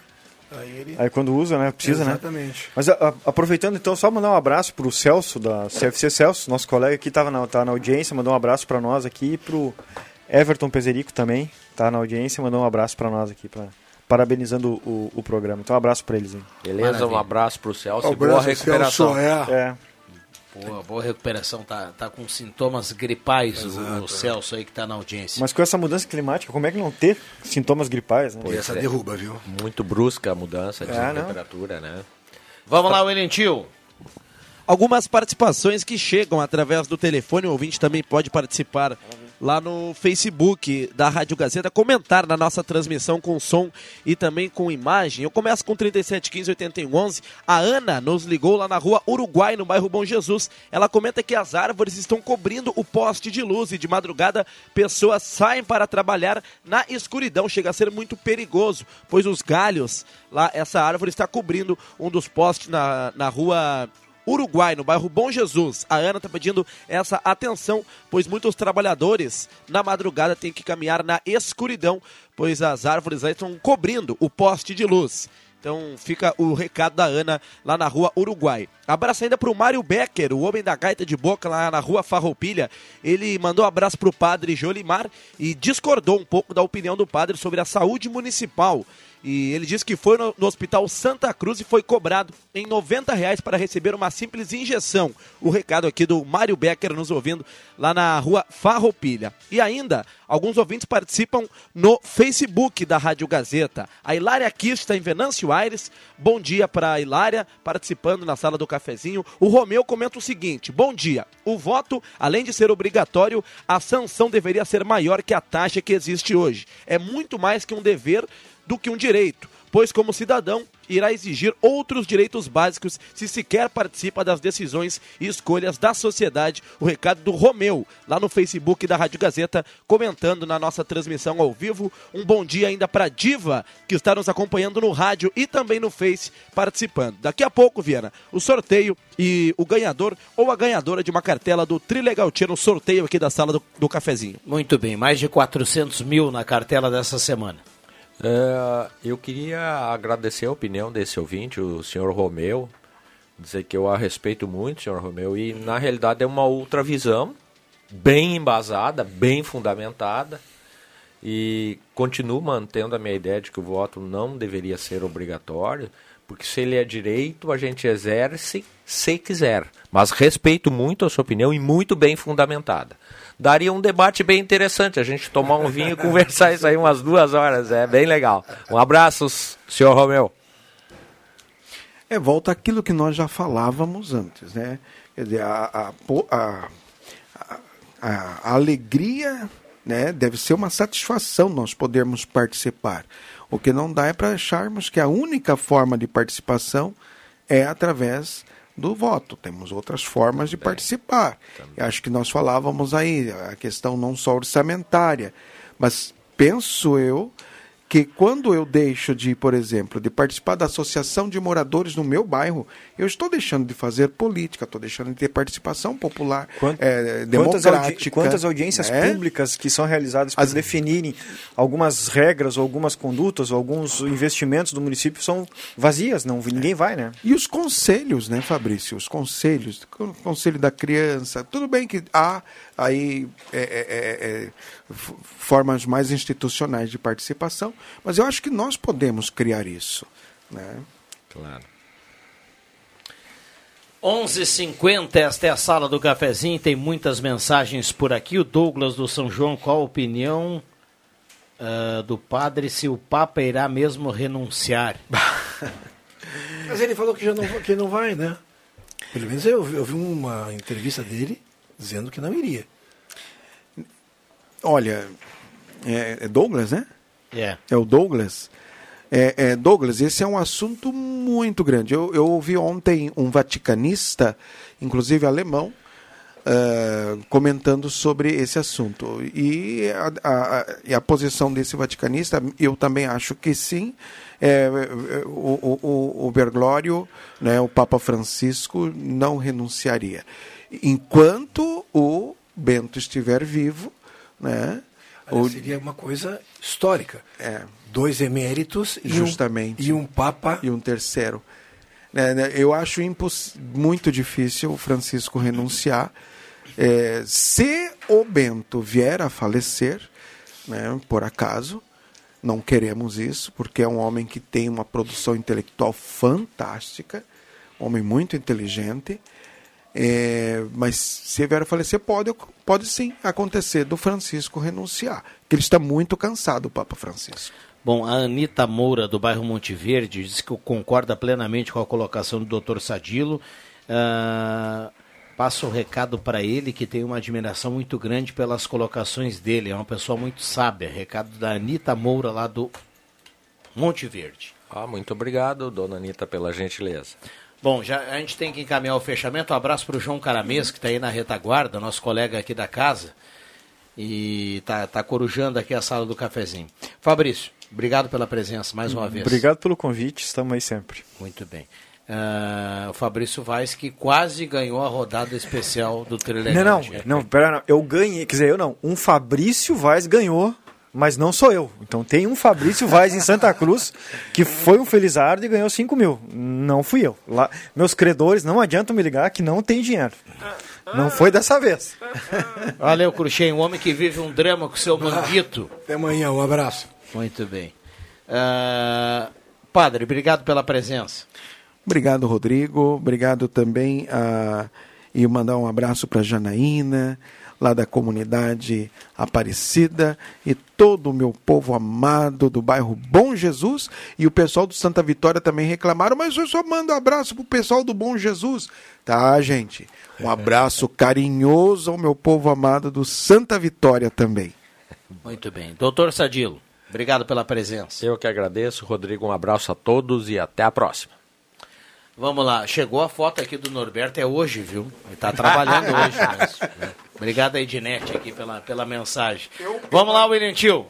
Aí ele. Aí quando usa, né? Precisa, né? Exatamente. Mas a- a- aproveitando então, só mandar um abraço pro Celso, da CFC Celso, nosso colega que estava na, tá na audiência, mandou um abraço para nós aqui e pro Everton Pezerico também, tá na audiência, mandou um abraço para nós aqui, pra, parabenizando o, o programa. Então um abraço para eles aí. Beleza? Maravilha. Um abraço pro Celso Um e boa recuperação. Celso, é. É, Boa, boa recuperação, tá, tá com sintomas gripais o, o Celso aí que tá na audiência. mas com essa mudança climática, como é que não ter sintomas gripais, né? E essa derruba, viu? Muito brusca a mudança de É, temperatura, né? Vamos lá, William Tio. Algumas participações que chegam através do telefone, o ouvinte também pode participar lá no Facebook da Rádio Gazeta, comentar na nossa transmissão com som e também com imagem. Eu começo com 3715 8111. A Ana nos ligou lá na rua Uruguai, no bairro Bom Jesus. Ela comenta que as árvores estão cobrindo o poste de luz e de madrugada pessoas saem para trabalhar na escuridão. Chega a ser muito perigoso, pois os galhos lá, essa árvore está cobrindo um dos postes na, na rua Uruguai, no bairro Bom Jesus. A Ana está pedindo essa atenção, pois muitos trabalhadores na madrugada têm que caminhar na escuridão, pois as árvores aí estão cobrindo o poste de luz. Então fica o recado da Ana lá na rua Uruguai. Abraço ainda para o Mário Becker, o homem da gaita de boca lá na rua Farroupilha. Ele mandou um abraço para o padre Jolimar e discordou um pouco da opinião do padre sobre a saúde municipal. E ele disse que foi no, no, Hospital Santa Cruz e foi cobrado em 90 reais para receber uma simples injeção. O recado aqui do Mário Becker nos ouvindo lá na rua Farroupilha. E ainda, alguns ouvintes participam no Facebook da Rádio Gazeta. A Hilária Kiss está em Venâncio Aires. Bom dia para a Hilária, participando na sala do cafezinho. O Romeu comenta o seguinte: Bom dia. O voto, além de ser obrigatório, a sanção deveria ser maior que a taxa que existe hoje. É muito mais que um dever do que um direito, pois, como cidadão, irá exigir outros direitos básicos se sequer participa das decisões e escolhas da sociedade. O recado do Romeu, lá no Facebook da Rádio Gazeta, comentando na nossa transmissão ao vivo. Um bom dia ainda para Diva, que está nos acompanhando no rádio e também no Face, participando. Daqui a pouco, Viana, o sorteio e o ganhador ou a ganhadora de uma cartela do Trilegal Tia no sorteio aqui da sala do, do cafezinho. Muito bem, mais de 400 mil na cartela dessa semana. Uh, eu queria agradecer a opinião desse ouvinte, o senhor Romeu, dizer que eu a respeito muito, senhor Romeu, e na realidade é uma outra visão, bem embasada, bem fundamentada, e continuo mantendo a minha ideia de que o voto não deveria ser obrigatório, porque se ele é direito, a gente exerce se quiser, mas respeito muito a sua opinião e muito bem fundamentada daria um debate bem interessante. A gente tomar um vinho e conversar isso aí umas duas horas. É bem legal. Um abraço, senhor Romeu. É, volta aquilo que nós já falávamos antes, né? Quer dizer, a, a, a, a alegria né, deve ser uma satisfação nós podermos participar. O que não dá é para acharmos que a única forma de participação é através do voto. Temos outras formas de participar. Acho que nós falávamos aí, a questão não só orçamentária, mas penso eu que quando eu deixo de, por exemplo, de participar da associação de moradores no meu bairro, eu estou deixando de fazer política, estou deixando de ter participação popular, Quant, é, democrática. Quantas, audi quantas audiências né? públicas que são realizadas para As... definirem algumas regras, ou algumas condutas, ou alguns investimentos do município são vazias, não ninguém vai, né? E os conselhos, né, Fabrício? Os conselhos, o conselho da criança, tudo bem que há aí é, é, é, é formas mais institucionais de participação, mas eu acho que nós podemos criar isso. Né? Claro. 11:50 esta é a sala do cafezinho, tem muitas mensagens por aqui. O Douglas do São João, qual a opinião uh, do padre se o Papa irá mesmo renunciar? Mas ele falou que já não, que não vai, né? Pelo menos eu, eu vi uma entrevista dele dizendo que não iria. Olha, é, é Douglas, né? É. É o Douglas. É, é, Douglas, esse é um assunto muito grande. Eu, eu ouvi ontem um vaticanista, inclusive alemão, uh, comentando sobre esse assunto. E a, a, a, posição desse vaticanista, eu também acho que sim. É, o, o, o Berglório, né, o Papa Francisco, não renunciaria. Enquanto o Bento estiver vivo, né? Olha, seria uma coisa histórica. É. Dois eméritos Justamente. E, um, e um Papa. E um terceiro. É, né, eu acho muito difícil o Francisco renunciar. É, se o Bento vier a falecer, né, por acaso, não queremos isso, porque é um homem que tem uma produção intelectual fantástica, um homem muito inteligente. É, mas se vier a falecer, pode, pode sim acontecer do Francisco renunciar, que ele está muito cansado, o Papa Francisco. Bom, a Anitta Moura, do bairro Monte Verde, diz que concorda plenamente com a colocação do Dr. Sadilo. Uh, passa o um recado para ele que tem uma admiração muito grande pelas colocações dele. É uma pessoa muito sábia. Recado da Anitta Moura lá do Monte Verde. Ah, muito obrigado, dona Anitta, pela gentileza. Bom, já, a gente tem que encaminhar o fechamento. Um abraço para o João Caramês, que está aí na retaguarda, nosso colega aqui da casa. E tá, tá corujando aqui a sala do cafezinho. Fabrício, obrigado pela presença mais uma vez. Obrigado pelo convite, estamos aí sempre. Muito bem. Uh, o Fabrício Vaz que quase ganhou a rodada especial do Trilegal. Não, não, não, pera, não, eu ganhei, quer dizer, eu não, um Fabrício Vaz ganhou, mas não sou eu. Então tem um Fabrício Vaz em Santa Cruz que foi um felizardo e ganhou 5 mil. Não fui eu. Lá, meus credores não adiantam me ligar que não tem dinheiro. Não foi dessa vez. Valeu, Cruxem, um homem que vive um drama com seu manguito. Até amanhã, um abraço. Muito bem. Uh, padre, obrigado pela presença. Obrigado, Rodrigo. Obrigado também a e mandar um abraço para Janaína, lá da comunidade Aparecida e todo o meu povo amado do bairro Bom Jesus e o pessoal do Santa Vitória também reclamaram, mas eu só mando um abraço pro pessoal do Bom Jesus. Tá, gente? Um abraço carinhoso ao meu povo amado do Santa Vitória também. Muito bem. Doutor Sadilo, obrigado pela presença. Eu que agradeço, Rodrigo. Um abraço a todos e até a próxima. Vamos lá, chegou a foto aqui do Norberto, é hoje, viu? Ele está trabalhando hoje. Né? Obrigado a Ednet aqui pela, pela mensagem. Vamos lá, William Tio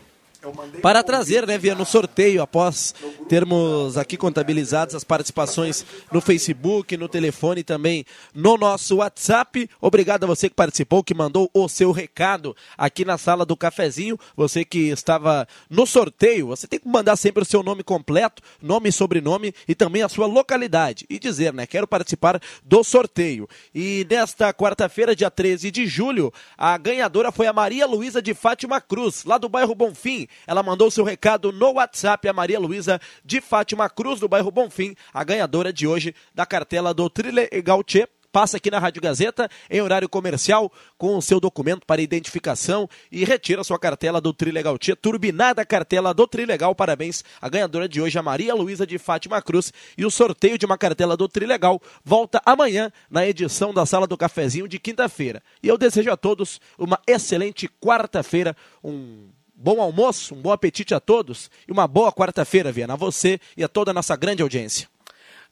para trazer, né, Via, no sorteio, após termos aqui contabilizadas as participações no Facebook, no telefone e também no nosso WhatsApp. Obrigado a você que participou, que mandou o seu recado aqui na sala do cafezinho. Você que estava no sorteio, você tem que mandar sempre o seu nome completo, nome e sobrenome e também a sua localidade. E dizer, né, quero participar do sorteio. E nesta quarta-feira, dia 13 de julho, a ganhadora foi a Maria Luísa de Fátima Cruz, lá do bairro Bonfim. Ela mandou seu recado no WhatsApp a Maria Luísa de Fátima Cruz, do bairro Bonfim, a ganhadora de hoje da cartela do Trile Gautier passa aqui na Rádio Gazeta em horário comercial com o seu documento para identificação e retira sua cartela do Trilegal Tia, turbinada cartela do Trilegal. Parabéns. A ganhadora de hoje, a Maria Luísa de Fátima Cruz. E o sorteio de uma cartela do Trilegal volta amanhã na edição da Sala do Cafezinho de quinta-feira. E eu desejo a todos uma excelente quarta-feira, um bom almoço, um bom apetite a todos e uma boa quarta-feira, Viana, a você e a toda a nossa grande audiência.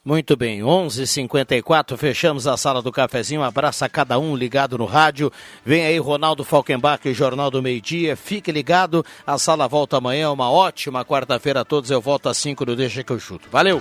Muito bem, 11:54 h 54 fechamos a sala do cafezinho. Um abraço a cada um ligado no rádio. Vem aí Ronaldo Falkenbach, Jornal do Meio Dia. Fique ligado, a sala volta amanhã. Uma ótima quarta-feira a todos. Eu volto às 5 do Deixa que eu chuto. Valeu!